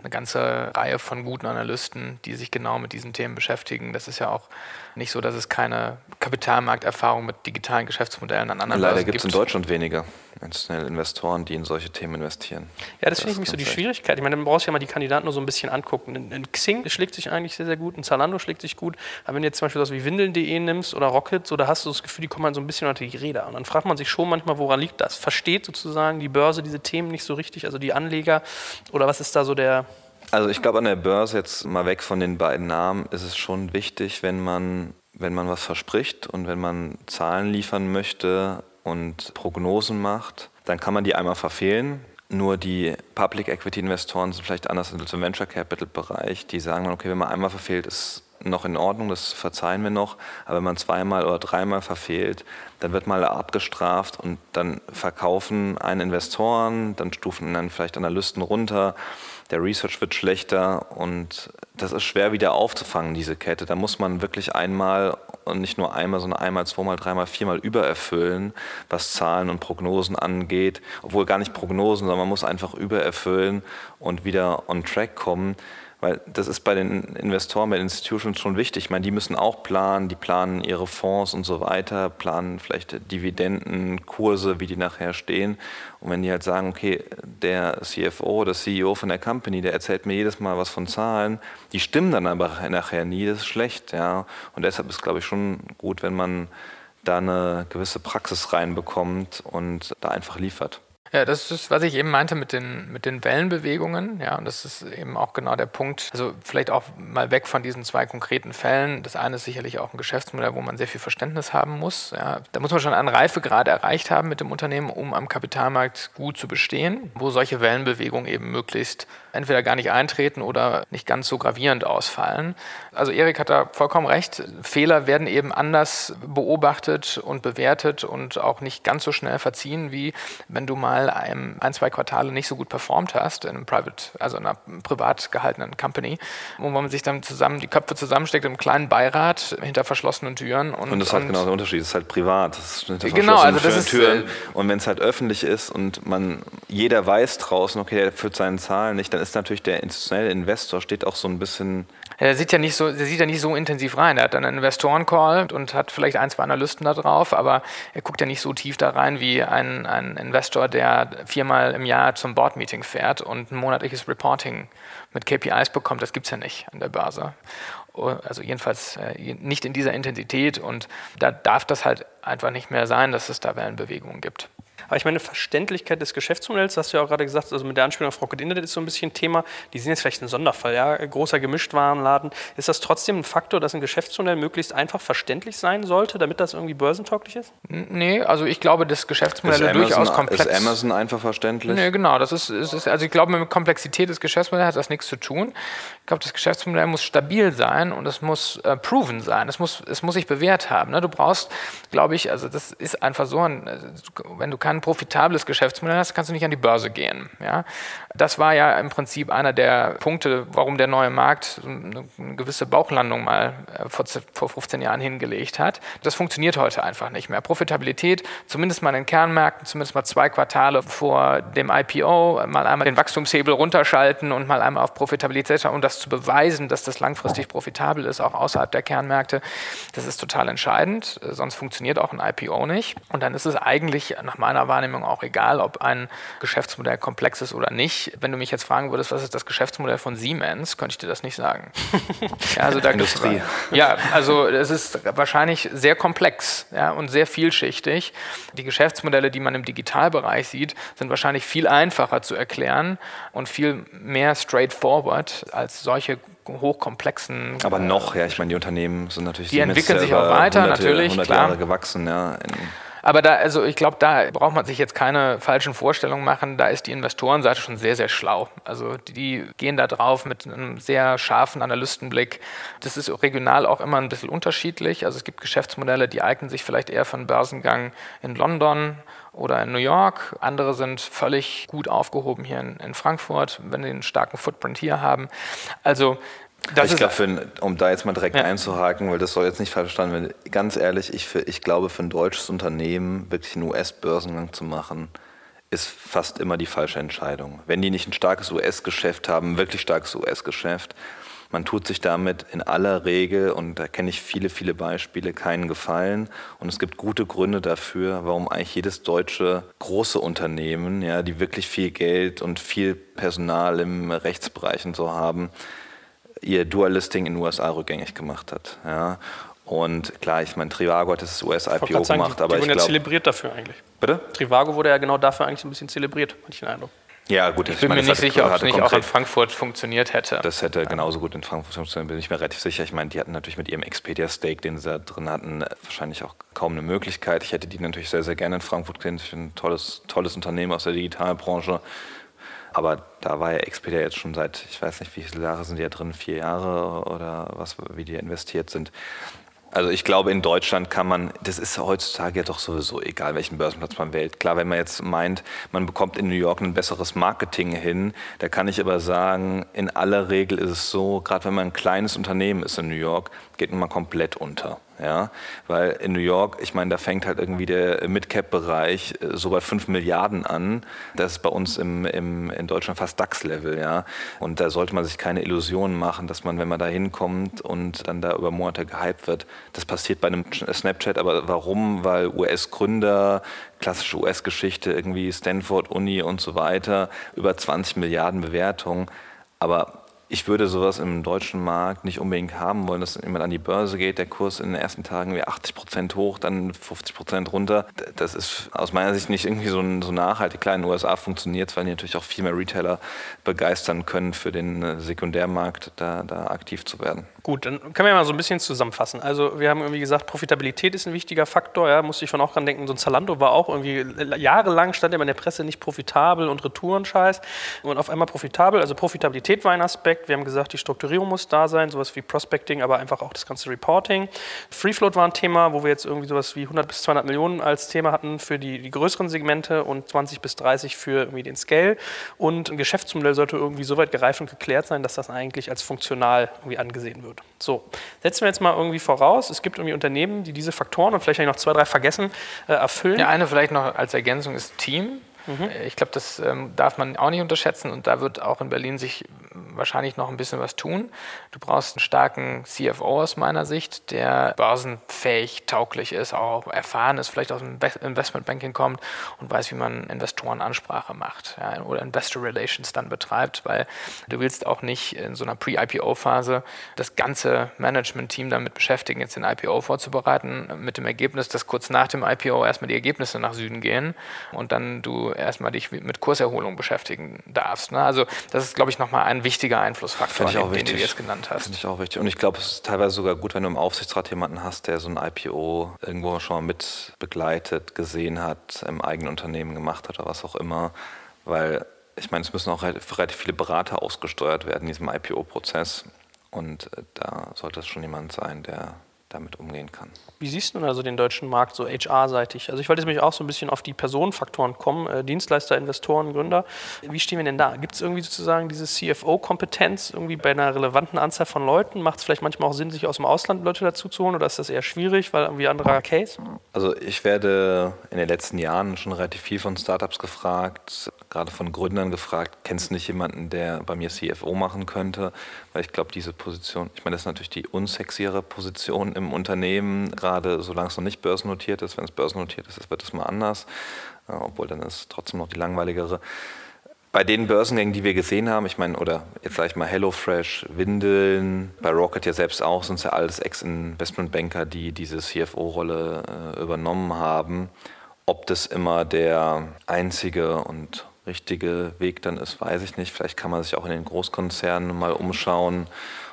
[SPEAKER 3] eine ganze Reihe von guten Analysten, die sich genau mit diesen Themen beschäftigen. Das ist ja auch nicht so, dass es keine Kapitalmarkterfahrung mit digitalen Geschäftsmodellen an anderen
[SPEAKER 2] Leider gibt es in Deutschland weniger institutionelle Investoren, die in solche Themen investieren.
[SPEAKER 1] Ja, das, das finde ich nämlich so die Schwierigkeit. Ich meine, man braucht ja mal die Kandidaten nur so ein bisschen angucken. Ein, ein Xing schlägt sich eigentlich sehr, sehr gut, ein Zalando schlägt sich gut. Aber wenn du jetzt zum Beispiel das wie Windeln.de nimmst oder Rocket, so, da hast du das Gefühl, die kommen halt so ein bisschen unter die Räder. Und dann fragt man sich schon manchmal, woran liegt das? Versteht sozusagen die Börse diese Themen nicht so richtig, also die Anleger? Oder was ist da so der,
[SPEAKER 2] also ich glaube, an der Börse, jetzt mal weg von den beiden Namen, ist es schon wichtig, wenn man, wenn man was verspricht und wenn man Zahlen liefern möchte und Prognosen macht, dann kann man die einmal verfehlen. Nur die Public Equity Investoren sind vielleicht anders als im Venture Capital Bereich. Die sagen dann, okay, wenn man einmal verfehlt, ist noch in Ordnung, das verzeihen wir noch. Aber wenn man zweimal oder dreimal verfehlt, dann wird mal abgestraft und dann verkaufen einen Investoren, dann stufen dann vielleicht Analysten runter der Research wird schlechter und das ist schwer wieder aufzufangen, diese Kette. Da muss man wirklich einmal und nicht nur einmal, sondern einmal, zweimal, dreimal, viermal übererfüllen, was Zahlen und Prognosen angeht. Obwohl gar nicht Prognosen, sondern man muss einfach übererfüllen und wieder on track kommen. Weil das ist bei den Investoren, bei den Institutions schon wichtig. Ich meine, die müssen auch planen, die planen ihre Fonds und so weiter, planen vielleicht Dividenden, Kurse, wie die nachher stehen. Und wenn die halt sagen, okay, der CFO, der CEO von der Company, der erzählt mir jedes Mal was von Zahlen, die stimmen dann aber nachher nie, das ist schlecht. Ja. Und deshalb ist, glaube ich, schon gut, wenn man da eine gewisse Praxis reinbekommt und da einfach liefert.
[SPEAKER 3] Ja, das ist, was ich eben meinte mit den, mit den Wellenbewegungen. Ja, und das ist eben auch genau der Punkt. Also vielleicht auch mal weg von diesen zwei konkreten Fällen. Das eine ist sicherlich auch ein Geschäftsmodell, wo man sehr viel Verständnis haben muss. Ja, da muss man schon einen Reifegrad erreicht haben mit dem Unternehmen, um am Kapitalmarkt gut zu bestehen, wo solche Wellenbewegungen eben möglichst entweder gar nicht eintreten oder nicht ganz so gravierend ausfallen. Also Erik hat da vollkommen recht. Fehler werden eben anders beobachtet und bewertet und auch nicht ganz so schnell verziehen, wie wenn du mal ein, ein zwei Quartale nicht so gut performt hast in einem Private, also in einer privat gehaltenen Company, wo man sich dann zusammen die Köpfe zusammensteckt im kleinen Beirat hinter verschlossenen Türen.
[SPEAKER 2] Und, und das ist halt genau der Unterschied. Es ist halt privat. Das
[SPEAKER 3] ist genau, also das ist
[SPEAKER 2] Türen. Äh, und wenn es halt öffentlich ist und man jeder weiß draußen, okay, der führt seine Zahlen nicht, dann ist natürlich der institutionelle Investor steht auch so ein bisschen
[SPEAKER 3] ja, der sieht ja nicht so, der sieht ja nicht so intensiv rein. Er hat dann einen Investoren-Call und hat vielleicht ein, zwei Analysten da drauf, aber er guckt ja nicht so tief da rein wie ein, ein Investor, der viermal im Jahr zum Board-Meeting fährt und ein monatliches Reporting mit KPIs bekommt. Das gibt es ja nicht an der Börse. Also jedenfalls äh, nicht in dieser Intensität und da darf das halt einfach nicht mehr sein, dass es da Wellenbewegungen gibt.
[SPEAKER 1] Aber ich meine, Verständlichkeit des Geschäftsmodells, hast du ja auch gerade gesagt, also mit der Anspielung auf Rocket Internet ist so ein bisschen ein Thema. Die sind jetzt vielleicht ein Sonderfall, ja, großer Gemischtwarenladen. Ist das trotzdem ein Faktor, dass ein Geschäftsmodell möglichst einfach verständlich sein sollte, damit das irgendwie börsentauglich ist?
[SPEAKER 3] Nee, also ich glaube, das Geschäftsmodell ist
[SPEAKER 2] Amazon,
[SPEAKER 3] durchaus komplex.
[SPEAKER 2] Ist Amazon einfach verständlich?
[SPEAKER 3] Nee, genau. Das ist, ist, also ich glaube, mit Komplexität des Geschäftsmodells hat das nichts zu tun. Ich glaube, das Geschäftsmodell muss stabil sein und es muss äh, proven sein. Es muss, es muss sich bewährt haben. Ne? Du brauchst, glaube ich, also das ist einfach so, ein, wenn du kein profitables Geschäftsmodell hast, kannst du nicht an die Börse gehen. Ja? Das war ja im Prinzip einer der Punkte, warum der neue Markt eine, gewisse Bauchlandung mal äh, vor, vor 15 Jahren hingelegt hat. Das funktioniert heute einfach nicht mehr. Profitabilität, zumindest mal in den Kernmärkten, zumindest mal zwei Quartale vor dem IPO, mal einmal den Wachstumshebel runterschalten und mal einmal auf Profitabilität um das zu beweisen, dass das langfristig profitabel ist, auch außerhalb der Kernmärkte. Das ist total entscheidend, sonst funktioniert auch ein IPO nicht. Und dann ist es eigentlich nach meiner Wahrnehmung auch egal, ob ein Geschäftsmodell komplex ist oder nicht. Wenn du mich jetzt fragen würdest, was ist das Geschäftsmodell von Siemens, könnte ich dir das nicht sagen.
[SPEAKER 2] ja, also da Industrie.
[SPEAKER 3] Ja, also es ist wahrscheinlich sehr komplex ja, und sehr vielschichtig. Die Geschäftsmodelle, die man im Digitalbereich sieht, sind wahrscheinlich viel einfacher zu erklären und viel mehr straightforward als solche hochkomplexen.
[SPEAKER 2] Aber noch, ja, ich meine, die Unternehmen sind natürlich.
[SPEAKER 3] Die entwickeln sich auch weiter,
[SPEAKER 2] hunderte,
[SPEAKER 3] natürlich.
[SPEAKER 2] 100
[SPEAKER 3] klar.
[SPEAKER 2] Jahre gewachsen, ja.
[SPEAKER 3] Aber da, also ich glaube, da braucht man sich jetzt keine falschen Vorstellungen machen. Da ist die Investorenseite schon sehr, sehr schlau. Also die gehen da drauf mit einem sehr scharfen Analystenblick. Das ist regional auch immer ein bisschen unterschiedlich. Also es gibt Geschäftsmodelle, die eignen sich vielleicht eher für einen Börsengang in London oder in New York. Andere sind völlig gut aufgehoben hier in, in Frankfurt, wenn sie einen starken Footprint hier haben. Also
[SPEAKER 2] das ich glaube, um da jetzt mal direkt ja. einzuhaken, weil das soll jetzt nicht falsch verstanden werden, ganz ehrlich, ich, für, ich glaube, für ein deutsches Unternehmen wirklich einen US-Börsengang zu machen, ist fast immer die falsche Entscheidung. Wenn die nicht ein starkes US-Geschäft haben, ein wirklich starkes US-Geschäft, man tut sich damit in aller Regel, und da kenne ich viele, viele Beispiele, keinen Gefallen. Und es gibt gute Gründe dafür, warum eigentlich jedes deutsche große Unternehmen, ja, die wirklich viel Geld und viel Personal im Rechtsbereich und so haben, ihr Dual-Listing in den USA rückgängig gemacht hat. Ja. Und klar, ich meine, Trivago hat das US-IPO gemacht,
[SPEAKER 1] die,
[SPEAKER 2] aber
[SPEAKER 1] die wurden
[SPEAKER 2] ich
[SPEAKER 1] ja
[SPEAKER 2] glaube...
[SPEAKER 1] zelebriert dafür eigentlich.
[SPEAKER 2] Bitte?
[SPEAKER 1] Trivago wurde ja genau dafür eigentlich ein bisschen zelebriert, manche den Eindruck.
[SPEAKER 2] Ja, gut.
[SPEAKER 3] Ich bin meine, mir nicht sicher, ob es nicht auch in Frankfurt funktioniert hätte.
[SPEAKER 2] Das hätte genauso gut in Frankfurt funktioniert, bin ich mir relativ sicher. Ich meine, die hatten natürlich mit ihrem Expedia-Stake, den sie da drin hatten, wahrscheinlich auch kaum eine Möglichkeit. Ich hätte die natürlich sehr, sehr gerne in Frankfurt gesehen. Ich finde ein tolles, tolles Unternehmen aus der Digitalbranche. Aber da war ja Expedia jetzt schon seit, ich weiß nicht, wie viele Jahre sind die ja drin, vier Jahre oder was, wie die investiert sind. Also ich glaube, in Deutschland kann man, das ist heutzutage ja doch sowieso egal, welchen Börsenplatz man wählt. Klar, wenn man jetzt meint, man bekommt in New York ein besseres Marketing hin, da kann ich aber sagen, in aller Regel ist es so, gerade wenn man ein kleines Unternehmen ist in New York, geht man mal komplett unter. Ja, weil in New York, ich meine, da fängt halt irgendwie der Mid-Cap-Bereich äh, so bei 5 Milliarden an. Das ist bei uns im, im, in Deutschland fast DAX-Level, ja. Und da sollte man sich keine Illusionen machen, dass man, wenn man da hinkommt und dann da über Monate gehypt wird, das passiert bei einem Snapchat. Aber warum? Weil US-Gründer, klassische US-Geschichte, irgendwie Stanford, Uni und so weiter, über 20 Milliarden Bewertungen. Aber ich würde sowas im deutschen Markt nicht unbedingt haben wollen, dass jemand an die Börse geht, der Kurs in den ersten Tagen wie 80 Prozent hoch, dann 50 Prozent runter. Das ist aus meiner Sicht nicht irgendwie so, so nachhaltig. Klar, in den USA funktioniert es, weil die natürlich auch viel mehr Retailer begeistern können, für den äh, Sekundärmarkt da, da aktiv zu werden.
[SPEAKER 1] Gut, dann können wir mal so ein bisschen zusammenfassen. Also wir haben irgendwie gesagt, Profitabilität ist ein wichtiger Faktor. Ja, musste ich schon auch dran denken, so ein Zalando war auch irgendwie jahrelang stand immer in der Presse nicht profitabel und Retourenscheiß und auf einmal profitabel. Also Profitabilität war ein Aspekt. Wir haben gesagt, die Strukturierung muss da sein, sowas wie Prospecting, aber einfach auch das ganze Reporting. Free Float war ein Thema, wo wir jetzt irgendwie sowas wie 100 bis 200 Millionen als Thema hatten für die, die größeren Segmente und 20 bis 30 für irgendwie den Scale. Und ein Geschäftsmodell sollte irgendwie so weit gereift und geklärt sein, dass das eigentlich als funktional irgendwie angesehen wird wird. So, setzen wir jetzt mal irgendwie voraus, es gibt irgendwie Unternehmen, die diese Faktoren und vielleicht habe ich noch zwei, drei vergessen, äh, erfüllen.
[SPEAKER 3] Ja, eine vielleicht noch als Ergänzung ist Team. Mhm. Ich glaube, das ähm, darf man auch nicht unterschätzen und da wird auch in Berlin sich wahrscheinlich noch ein bisschen was tun. Du brauchst einen starken CFO aus meiner Sicht, der börsenfähig, tauglich ist, auch erfahren ist, vielleicht aus dem Investmentbanking kommt und weiß, wie man Investorenansprache macht ja, oder Investor Relations dann betreibt, weil du willst auch nicht in so einer Pre-IPO-Phase das ganze Management-Team damit beschäftigen, jetzt den IPO vorzubereiten, mit dem Ergebnis, dass kurz nach dem IPO erstmal die Ergebnisse nach Süden gehen und dann du erstmal dich mit Kurserholung beschäftigen darfst. Ne? Also das ist, glaube ich, nochmal ein wichtiger Einflussfaktor, den, den, du jetzt genannt hast.
[SPEAKER 2] Finde ich auch wichtig. Und ich glaube, es ist teilweise sogar gut, wenn du im Aufsichtsrat jemanden hast, der so ein IPO irgendwo schon mal mit begleitet, gesehen hat, im eigenen Unternehmen gemacht hat oder was auch immer. Weil ich meine, es müssen auch relativ viele Berater ausgesteuert werden in diesem IPO-Prozess. Und äh, da sollte es schon jemand sein, der damit umgehen kann.
[SPEAKER 1] Wie siehst du denn also den deutschen Markt so HR-seitig? Also ich wollte jetzt nämlich auch so ein bisschen auf die Personenfaktoren kommen, äh, Dienstleister, Investoren, Gründer. Wie stehen wir denn da? Gibt es irgendwie sozusagen diese CFO-Kompetenz irgendwie bei einer relevanten Anzahl von Leuten? Macht es vielleicht manchmal auch Sinn, sich aus dem Ausland Leute dazu zu holen oder ist das eher schwierig, weil irgendwie anderer Case?
[SPEAKER 2] Also ich werde in den letzten Jahren schon relativ viel von Startups gefragt, gerade von Gründern gefragt, kennst du nicht jemanden, der bei mir CFO machen könnte? Weil ich glaube, diese Position, ich meine, das ist natürlich die unsexiere Position im Unternehmen, gerade solange es noch nicht börsennotiert ist. Wenn es börsennotiert ist, wird es mal anders, äh, obwohl dann ist es trotzdem noch die langweiligere. Bei den Börsengängen, die wir gesehen haben, ich meine, oder jetzt sage ich mal HelloFresh, Windeln, bei Rocket ja selbst auch, sind es ja alles Ex-Investmentbanker, die diese CFO-Rolle äh, übernommen haben. Ob das immer der einzige und richtige Weg dann ist, weiß ich nicht. Vielleicht kann man sich auch in den Großkonzernen mal umschauen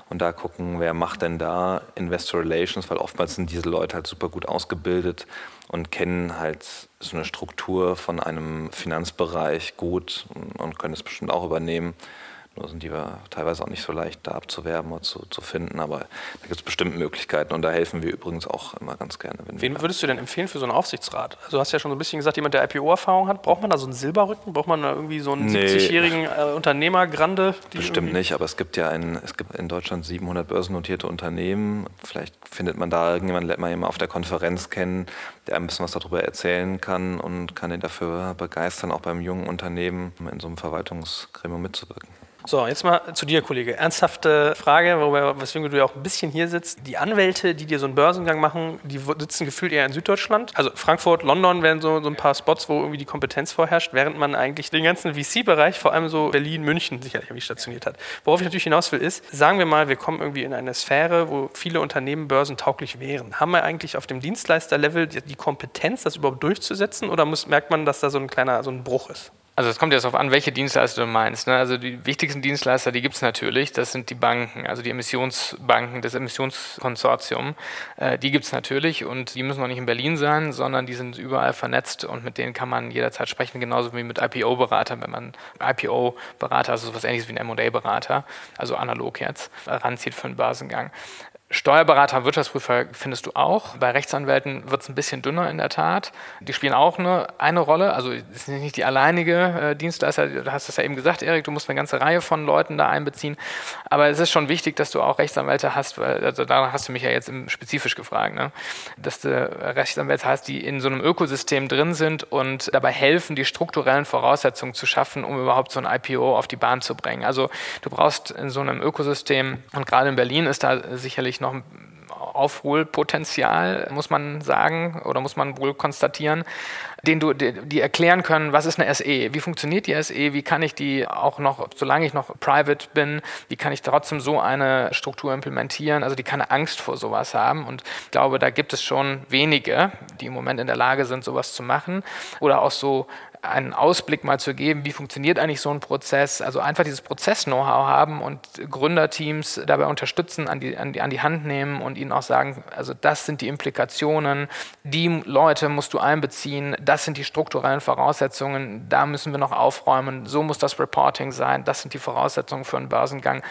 [SPEAKER 2] und da gucken, wer macht denn da Investor Relations, weil oftmals sind diese Leute halt super gut ausgebildet und kennen halt so eine Struktur von einem Finanzbereich gut und können es bestimmt auch übernehmen. Nur sind die teilweise auch nicht so leicht da abzuwerben oder zu, zu finden, aber da gibt es bestimmt Möglichkeiten und da helfen wir übrigens auch immer ganz gerne.
[SPEAKER 1] Wen würdest du denn empfehlen für so einen Aufsichtsrat? Also du hast ja schon so ein bisschen gesagt, jemand, der IPO-Erfahrung hat, braucht man da so einen Silberrücken? Braucht man da irgendwie so einen nee. 70-jährigen äh, Unternehmergrande?
[SPEAKER 2] Bestimmt nicht, aber es gibt ja ein, es gibt in Deutschland 700 börsennotierte Unternehmen. Vielleicht findet man da irgendjemanden, lernt man auf der Konferenz kennen, der ein bisschen was darüber erzählen kann und kann ihn dafür begeistern, auch beim jungen Unternehmen in so einem Verwaltungsgremium mitzuwirken.
[SPEAKER 1] So, jetzt mal zu dir, Kollege. Ernsthafte Frage, worüber, weswegen du ja auch ein bisschen hier sitzt. Die Anwälte, die dir so einen Börsengang machen, die sitzen gefühlt eher in Süddeutschland. Also Frankfurt, London wären so, so ein paar Spots, wo irgendwie die Kompetenz vorherrscht, während man eigentlich den ganzen VC-Bereich, vor allem so Berlin, München sicherlich irgendwie stationiert hat. Worauf ich natürlich hinaus will, ist, sagen wir mal, wir kommen irgendwie in eine Sphäre, wo viele Unternehmen börsentauglich wären. Haben wir eigentlich auf dem Dienstleisterlevel die Kompetenz, das überhaupt durchzusetzen oder muss, merkt man, dass da so ein kleiner so ein Bruch ist?
[SPEAKER 3] Also es kommt jetzt darauf an, welche Dienstleister du meinst. Ne? Also die wichtigsten Dienstleister, die gibt es natürlich, das sind die Banken, also die Emissionsbanken, das Emissionskonsortium. Äh, die gibt es natürlich und die müssen auch nicht in Berlin sein, sondern die sind überall vernetzt und mit denen kann man jederzeit sprechen, genauso wie mit IPO-Beratern, wenn man IPO-Berater, also was ähnliches wie ein M&A-Berater, also analog jetzt, ranzieht für einen Börsengang. Steuerberater, Wirtschaftsprüfer findest du auch. Bei Rechtsanwälten wird es ein bisschen dünner in der Tat. Die spielen auch eine, eine Rolle. Also es sind nicht die alleinige äh, Dienstleister. Du hast es ja eben gesagt, Erik, du musst eine ganze Reihe von Leuten da einbeziehen. Aber es ist schon wichtig, dass du auch Rechtsanwälte hast, weil also danach hast du mich ja jetzt spezifisch gefragt, ne? dass du Rechtsanwälte hast, die in so einem Ökosystem drin sind und dabei helfen, die strukturellen Voraussetzungen zu schaffen, um überhaupt so ein IPO auf die Bahn zu bringen. Also du brauchst in so einem Ökosystem, und gerade in Berlin ist da sicherlich noch ein Aufholpotenzial, muss man sagen, oder muss man wohl konstatieren, den du, die, die, erklären können, was ist eine SE, wie funktioniert die SE, wie kann ich die auch noch, solange ich noch private bin, wie kann ich trotzdem so eine Struktur implementieren, also die keine Angst vor sowas haben und ich glaube, da gibt es schon wenige, die im Moment in der Lage sind, sowas zu machen oder auch so einen Ausblick mal zu geben, wie funktioniert eigentlich so ein Prozess. Also einfach dieses Prozess-Know-how haben und Gründerteams dabei unterstützen, an die, an, die, an die Hand nehmen und ihnen auch sagen, also das sind die Implikationen, die Leute musst du einbeziehen, das sind die strukturellen Voraussetzungen, da müssen wir noch aufräumen, so muss das Reporting sein, das sind die Voraussetzungen für einen Börsengang,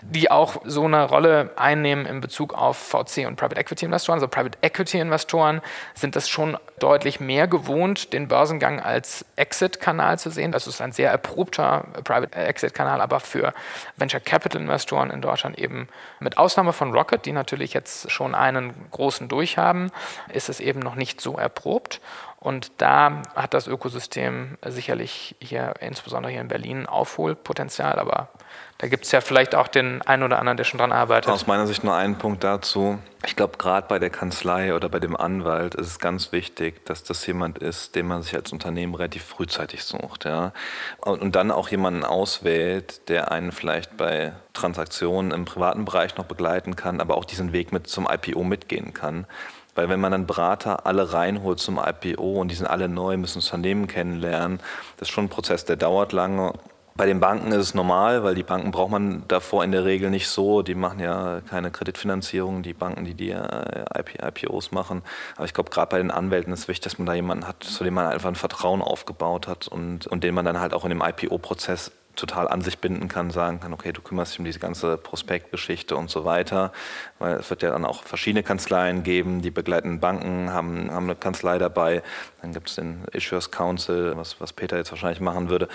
[SPEAKER 3] die auch so eine Rolle einnehmen in Bezug auf VC und Private Equity Investoren. Also Private Equity Investoren sind das schon deutlich mehr gewohnt, den Börsengang als Exit-Kanal zu sehen. Das ist ein sehr erprobter Private Exit-Kanal, aber für Venture Capital-Investoren in Deutschland eben mit Ausnahme von Rocket, die natürlich jetzt schon einen großen durchhaben, ist es eben noch nicht so erprobt. Und da hat das Ökosystem sicherlich hier, insbesondere hier in Berlin, Aufholpotenzial, aber da gibt es ja vielleicht auch den einen oder anderen, der schon dran arbeitet.
[SPEAKER 2] Aus meiner Sicht nur einen Punkt dazu. Ich glaube, gerade bei der Kanzlei oder bei dem Anwalt ist es ganz wichtig, dass das jemand ist, den man sich als Unternehmen relativ frühzeitig sucht. Ja? Und, dann auch jemanden auswählt, der einen vielleicht bei Transaktionen im privaten Bereich noch begleiten kann, aber auch diesen Weg mit zum IPO mitgehen kann. Weil wenn man dann Berater alle reinholt zum IPO und die sind alle neu, müssen das Unternehmen kennenlernen, das ist schon ein Prozess, der dauert lange bei den Banken ist es normal, weil die Banken braucht man davor in der Regel nicht so. Die machen ja keine Kreditfinanzierung, die Banken, die die äh, IPOs machen. Aber ich glaube, gerade bei den Anwälten ist es wichtig, dass man da jemanden hat, zu dem man einfach ein Vertrauen aufgebaut hat und, und den man dann halt auch in dem IPO-Prozess total an sich binden kann, sagen kann, okay, du kümmerst dich um diese ganze Prospektgeschichte und so weiter, weil es wird ja dann auch verschiedene Kanzleien geben, die begleitenden Banken haben, haben eine Kanzlei dabei, dann gibt es den Issuers Council, was, was Peter jetzt wahrscheinlich machen würde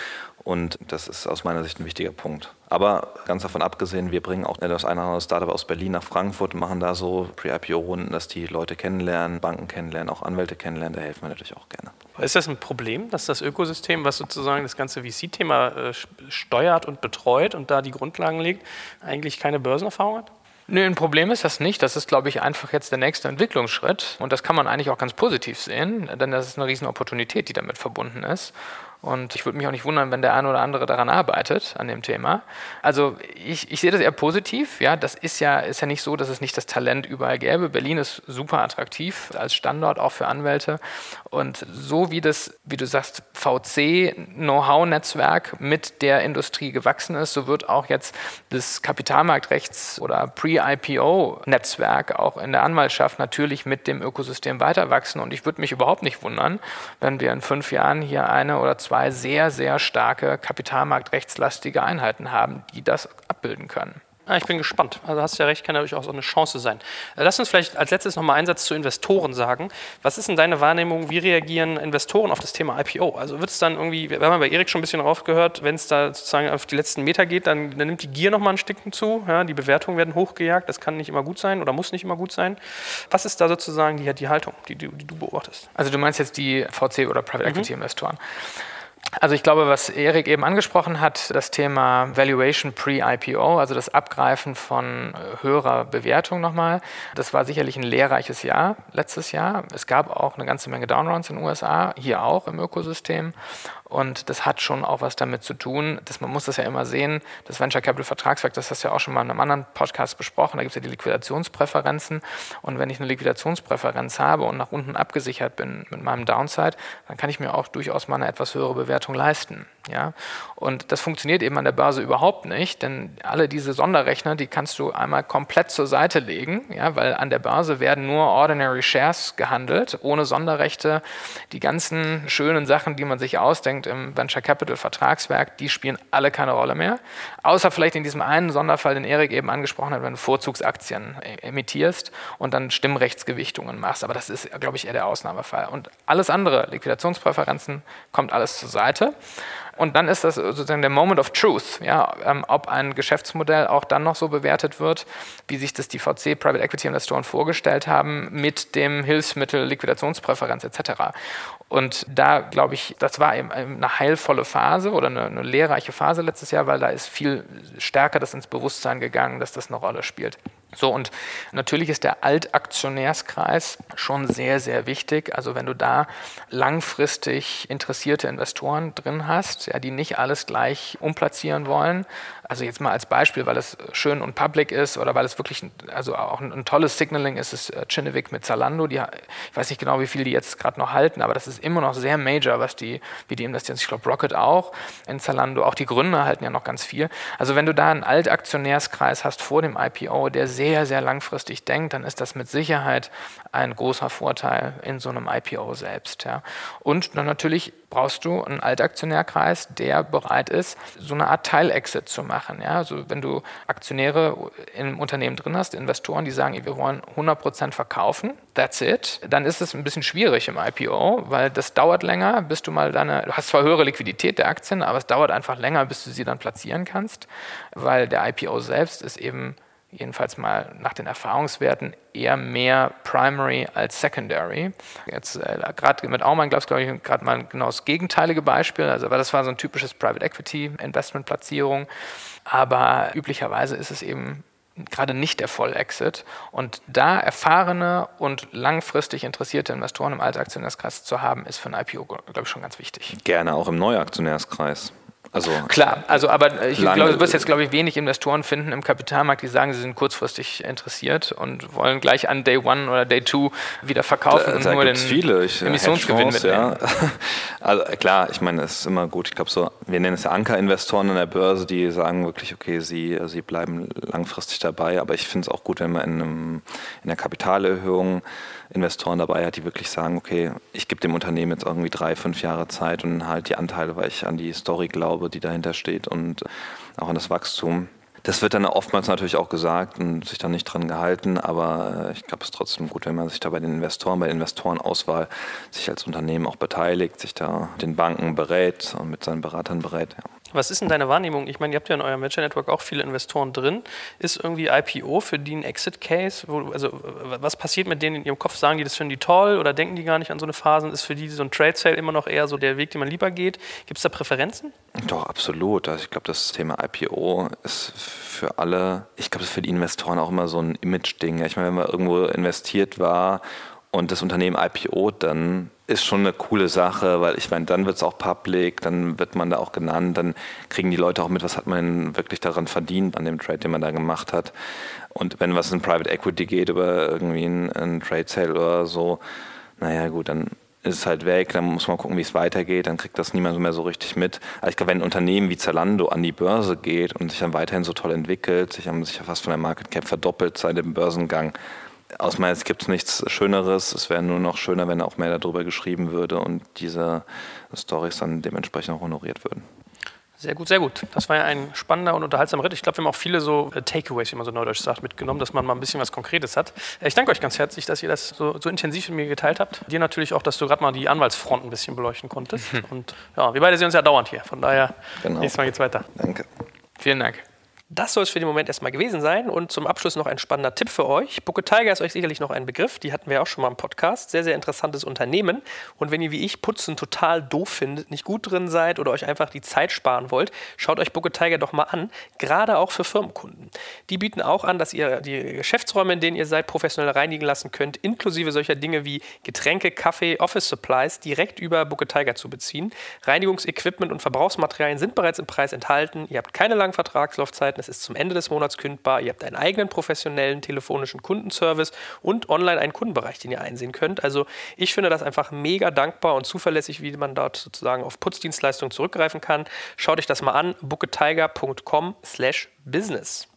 [SPEAKER 2] und das ist aus meiner Sicht ein wichtiger Punkt. Aber ganz davon abgesehen, wir bringen auch das eine oder andere Startup aus Berlin nach Frankfurt machen da so Pre-IPO-Runden, dass die Leute kennenlernen, Banken kennenlernen, auch Anwälte kennenlernen, da helfen wir natürlich auch gerne.
[SPEAKER 1] Ist das ein Problem, dass das Ökosystem, was sozusagen das ganze VC-Thema äh, steuert und betreut und da die Grundlagen legt, eigentlich keine Börsenerfahrung hat?
[SPEAKER 3] Nö, ein Problem ist das nicht. Das ist, glaube ich, einfach jetzt der nächste Entwicklungsschritt. Und das kann man eigentlich auch ganz positiv sehen, denn das ist eine riesen Opportunität, die damit verbunden ist. Und ich würde mich auch nicht wundern, wenn der eine oder andere daran arbeitet, an dem Thema. Also ich, ich sehe das eher positiv. Ja, das ist ja, ist ja nicht so, dass es nicht das Talent überall gäbe. Berlin ist super attraktiv als Standort, auch für Anwälte. Und so wie das, wie du sagst, VC-Know-how-Netzwerk mit der Industrie gewachsen ist, so wird auch jetzt das Kapitalmarktrechts- oder Pre-IPO-Netzwerk auch in der Anwaltschaft natürlich mit dem Ökosystem weiter wachsen. Und ich würde mich überhaupt nicht wundern, wenn wir in fünf Jahren hier eine oder zwei sehr, sehr starke kapitalmarktrechtslastige Einheiten haben, die das abbilden können.
[SPEAKER 1] Ah, ich bin gespannt. Also hast ja recht, kann natürlich auch so eine Chance sein. Äh, lass uns vielleicht als letztes nochmal einen Satz zu Investoren sagen. Was ist denn deine Wahrnehmung? Wie reagieren Investoren auf das Thema IPO? Also wird es dann irgendwie, wir haben bei Erik schon ein bisschen raufgehört, wenn es da sozusagen auf die letzten Meter geht, dann, dann nimmt die Gier nochmal ein Stück zu. Ja, die Bewertungen werden hochgejagt. Das kann nicht immer gut sein oder muss nicht immer gut sein. Was ist da sozusagen die, die Haltung, die, die, die du beobachtest?
[SPEAKER 3] Also du meinst jetzt die VC oder Private mhm. Equity Investoren. Also ich glaube, was Erik eben angesprochen hat, das Thema Valuation pre-IPO, also das Abgreifen von äh, höherer Bewertung nochmal, das war sicherlich ein lehrreiches Jahr letztes Jahr. Es gab auch eine ganze Menge Downrounds in den USA, hier auch im Ökosystem. Und das hat schon auch was damit zu tun, dass man muss das ja immer sehen, das Venture Capital Vertragswerk, das hast du ja auch schon mal in einem anderen Podcast besprochen, da gibt es ja die Liquidationspräferenzen. Und wenn ich eine Liquidationspräferenz habe und nach unten abgesichert bin mit meinem Downside, dann kann ich mir auch durchaus mal eine etwas höhere Bewertung leisten. Ja? Und das funktioniert eben an der Börse überhaupt nicht, denn alle diese Sonderrechner, die kannst du einmal komplett zur Seite legen, ja? weil an der Börse werden nur Ordinary Shares gehandelt, ohne Sonderrechte. Die ganzen schönen Sachen, die man sich ausdenkt, anfängt im Venture Capital Vertragswerk, die spielen alle keine Rolle mehr. Außer vielleicht in diesem einen Sonderfall, den Erik eben angesprochen hat, wenn du Vorzugsaktien emittierst und dann Stimmrechtsgewichtungen machst. Aber das ist, glaube ich, eher der Ausnahmefall. Und alles andere, Liquidationspräferenzen, kommt alles zur Seite. Und dann ist das sozusagen der Moment of Truth, ja, ähm, ob ein Geschäftsmodell auch dann noch so bewertet wird, wie sich das die VC Private Equity Investoren vorgestellt haben, mit dem Hilfsmittel Liquidationspräferenz etc. Und da glaube ich, das war eben eine heilvolle Phase oder eine, eine lehrreiche Phase letztes Jahr, weil da ist viel stärker das ins Bewusstsein gegangen, dass das eine Rolle spielt. So, und natürlich ist der Altaktionärskreis schon sehr, sehr wichtig. Also wenn du da langfristig interessierte Investoren drin hast, ja, die nicht alles gleich umplatzieren wollen, also jetzt mal als Beispiel, weil es schön und public ist oder weil es wirklich also auch ein, ein tolles Signaling ist, ist äh, Chinnevik mit Zalando. Die, ich weiß nicht genau, wie viel die jetzt gerade noch halten, aber das ist immer noch sehr major, was die, wie die investieren. Ich glaube, Rocket auch in Zalando. Auch die Gründer halten ja noch ganz viel. Also wenn du da einen Altaktionärskreis hast vor dem IPO, der sehr, sehr langfristig denkt, dann ist das mit Sicherheit ein großer Vorteil in so einem IPO selbst. Ja. Und dann natürlich brauchst du einen Altaktionärkreis, der bereit ist, so eine Art Teilexit zu machen. Ja? Also wenn du Aktionäre im Unternehmen drin hast, Investoren, die sagen, wir wollen 100% verkaufen, that's it, dann ist es ein bisschen schwierig im IPO, weil das dauert länger, bis du mal deine, du hast zwar höhere Liquidität der Aktien, aber es dauert einfach länger, bis du sie dann platzieren kannst, weil der IPO selbst ist eben jedenfalls mal nach den Erfahrungswerten, eher mehr Primary als Secondary. Jetzt äh, gerade mit Aumann gab es, glaube ich, gerade mal genau das gegenteilige Beispiel. Also, aber das war so ein typisches Private Equity Investment-Platzierung. Aber üblicherweise ist es eben gerade nicht der Vollexit. Und da erfahrene und langfristig interessierte Investoren im Altaktionärskreis zu haben, ist für ein IPO, glaube ich, schon ganz wichtig.
[SPEAKER 2] Gerne auch im Neuaktionärskreis.
[SPEAKER 3] Also Klar, also aber ich glaube, du wirst jetzt, glaube ich, wenig Investoren finden im Kapitalmarkt, die sagen, sie sind kurzfristig interessiert und wollen gleich an Day One oder Day Two wieder verkaufen da,
[SPEAKER 2] und da
[SPEAKER 3] nur
[SPEAKER 2] den viele. Ich, Emissionsgewinn mitnehmen. Ja. Also klar, ich meine, es ist immer gut. Ich glaube so, wir nennen es ja Ankerinvestoren an der Börse, die sagen wirklich, okay, sie, sie bleiben langfristig dabei, aber ich finde es auch gut, wenn man in, einem, in der Kapitalerhöhung Investoren dabei hat, die wirklich sagen, okay, ich gebe dem Unternehmen jetzt irgendwie drei, fünf Jahre Zeit und halt die Anteile, weil ich an die Story glaube, die dahinter steht und auch an das Wachstum. Das wird dann oftmals natürlich auch gesagt und sich dann nicht dran gehalten, aber äh, ich glaube, es ist trotzdem gut, wenn man sich da bei den Investoren, bei der Investorenauswahl sich als Unternehmen auch beteiligt, sich da den Banken berät und mit seinen Beratern berät. Ja.
[SPEAKER 1] Was ist denn deine Wahrnehmung? Ich meine, ihr habt ja in eurem Venture Network auch viele Investoren drin. Ist irgendwie IPO für die ein Exit-Case? Also, was passiert mit denen in ihrem Kopf? Sagen die, das finden die toll oder denken die gar nicht an so eine Phase? Ist für die so ein Trade-Sale immer noch eher so der Weg, den man lieber geht? Gibt es da Präferenzen?
[SPEAKER 2] Doch, absolut. Also ich glaube, das Thema IPO ist für alle, ich glaube, das ist für die Investoren auch immer so ein Image-Ding. Ich meine, wenn man irgendwo investiert war und das Unternehmen IPO, dann ist schon eine coole Sache, weil ich meine, dann wird es auch public, dann wird man da auch genannt, dann kriegen die Leute auch mit, was hat man wirklich daran verdient an dem Trade, den man da gemacht hat. Und wenn was in Private Equity geht über irgendwie einen, Trade Sale oder so, naja gut, dann ist es halt weg, dann muss man gucken, wie es weitergeht, dann kriegt das niemand mehr so richtig mit. Aber ich glaube, wenn ein Unternehmen wie Zalando an die Börse geht und sich dann weiterhin so toll entwickelt, sich haben sich ja fast von der Market Cap verdoppelt seit dem Börsengang, aus meiner Sicht gibt es nichts Schöneres. Es wäre nur noch schöner, wenn auch mehr darüber geschrieben würde und diese Stories dann dementsprechend auch honoriert würden.
[SPEAKER 1] Sehr gut, sehr gut. Das war ja ein spannender und unterhaltsamer Ritt. Ich glaube, wir haben auch viele so äh, Takeaways, wie man so neudeutsch sagt, mitgenommen, dass man mal ein bisschen was Konkretes hat. Äh, ich danke euch ganz herzlich, dass ihr das so, so intensiv mit mir geteilt habt. Dir natürlich auch, dass du gerade mal die Anwaltsfront ein bisschen beleuchten konntest. Und ja, wir beide sehen uns ja dauernd hier. Von daher, genau. nächstes Mal geht's weiter.
[SPEAKER 2] Danke.
[SPEAKER 3] Vielen Dank.
[SPEAKER 1] Das soll es für den Moment erstmal gewesen sein. Und zum Abschluss noch ein spannender Tipp für euch. Booker Tiger ist euch sicherlich noch ein Begriff. Die hatten wir auch schon mal im Podcast. Sehr, sehr interessantes Unternehmen. Und wenn ihr wie ich Putzen total doof findet, nicht gut drin seid oder euch einfach die Zeit sparen wollt, schaut euch Booker Tiger doch mal an. Gerade auch für Firmenkunden. Die bieten auch an, dass ihr die Geschäftsräume, in denen ihr seid, professionell reinigen lassen könnt, inklusive solcher Dinge wie Getränke, Kaffee, Office Supplies direkt über Booker Tiger zu beziehen. Reinigungsequipment und Verbrauchsmaterialien sind bereits im Preis enthalten. Ihr habt keine langen Vertragslaufzeiten es ist zum Ende des Monats kündbar. Ihr habt einen eigenen professionellen telefonischen Kundenservice und online einen Kundenbereich, den ihr einsehen könnt. Also ich finde das einfach mega dankbar und zuverlässig, wie man dort sozusagen auf Putzdienstleistungen zurückgreifen kann. Schaut euch das mal an, booketiger.com slash business.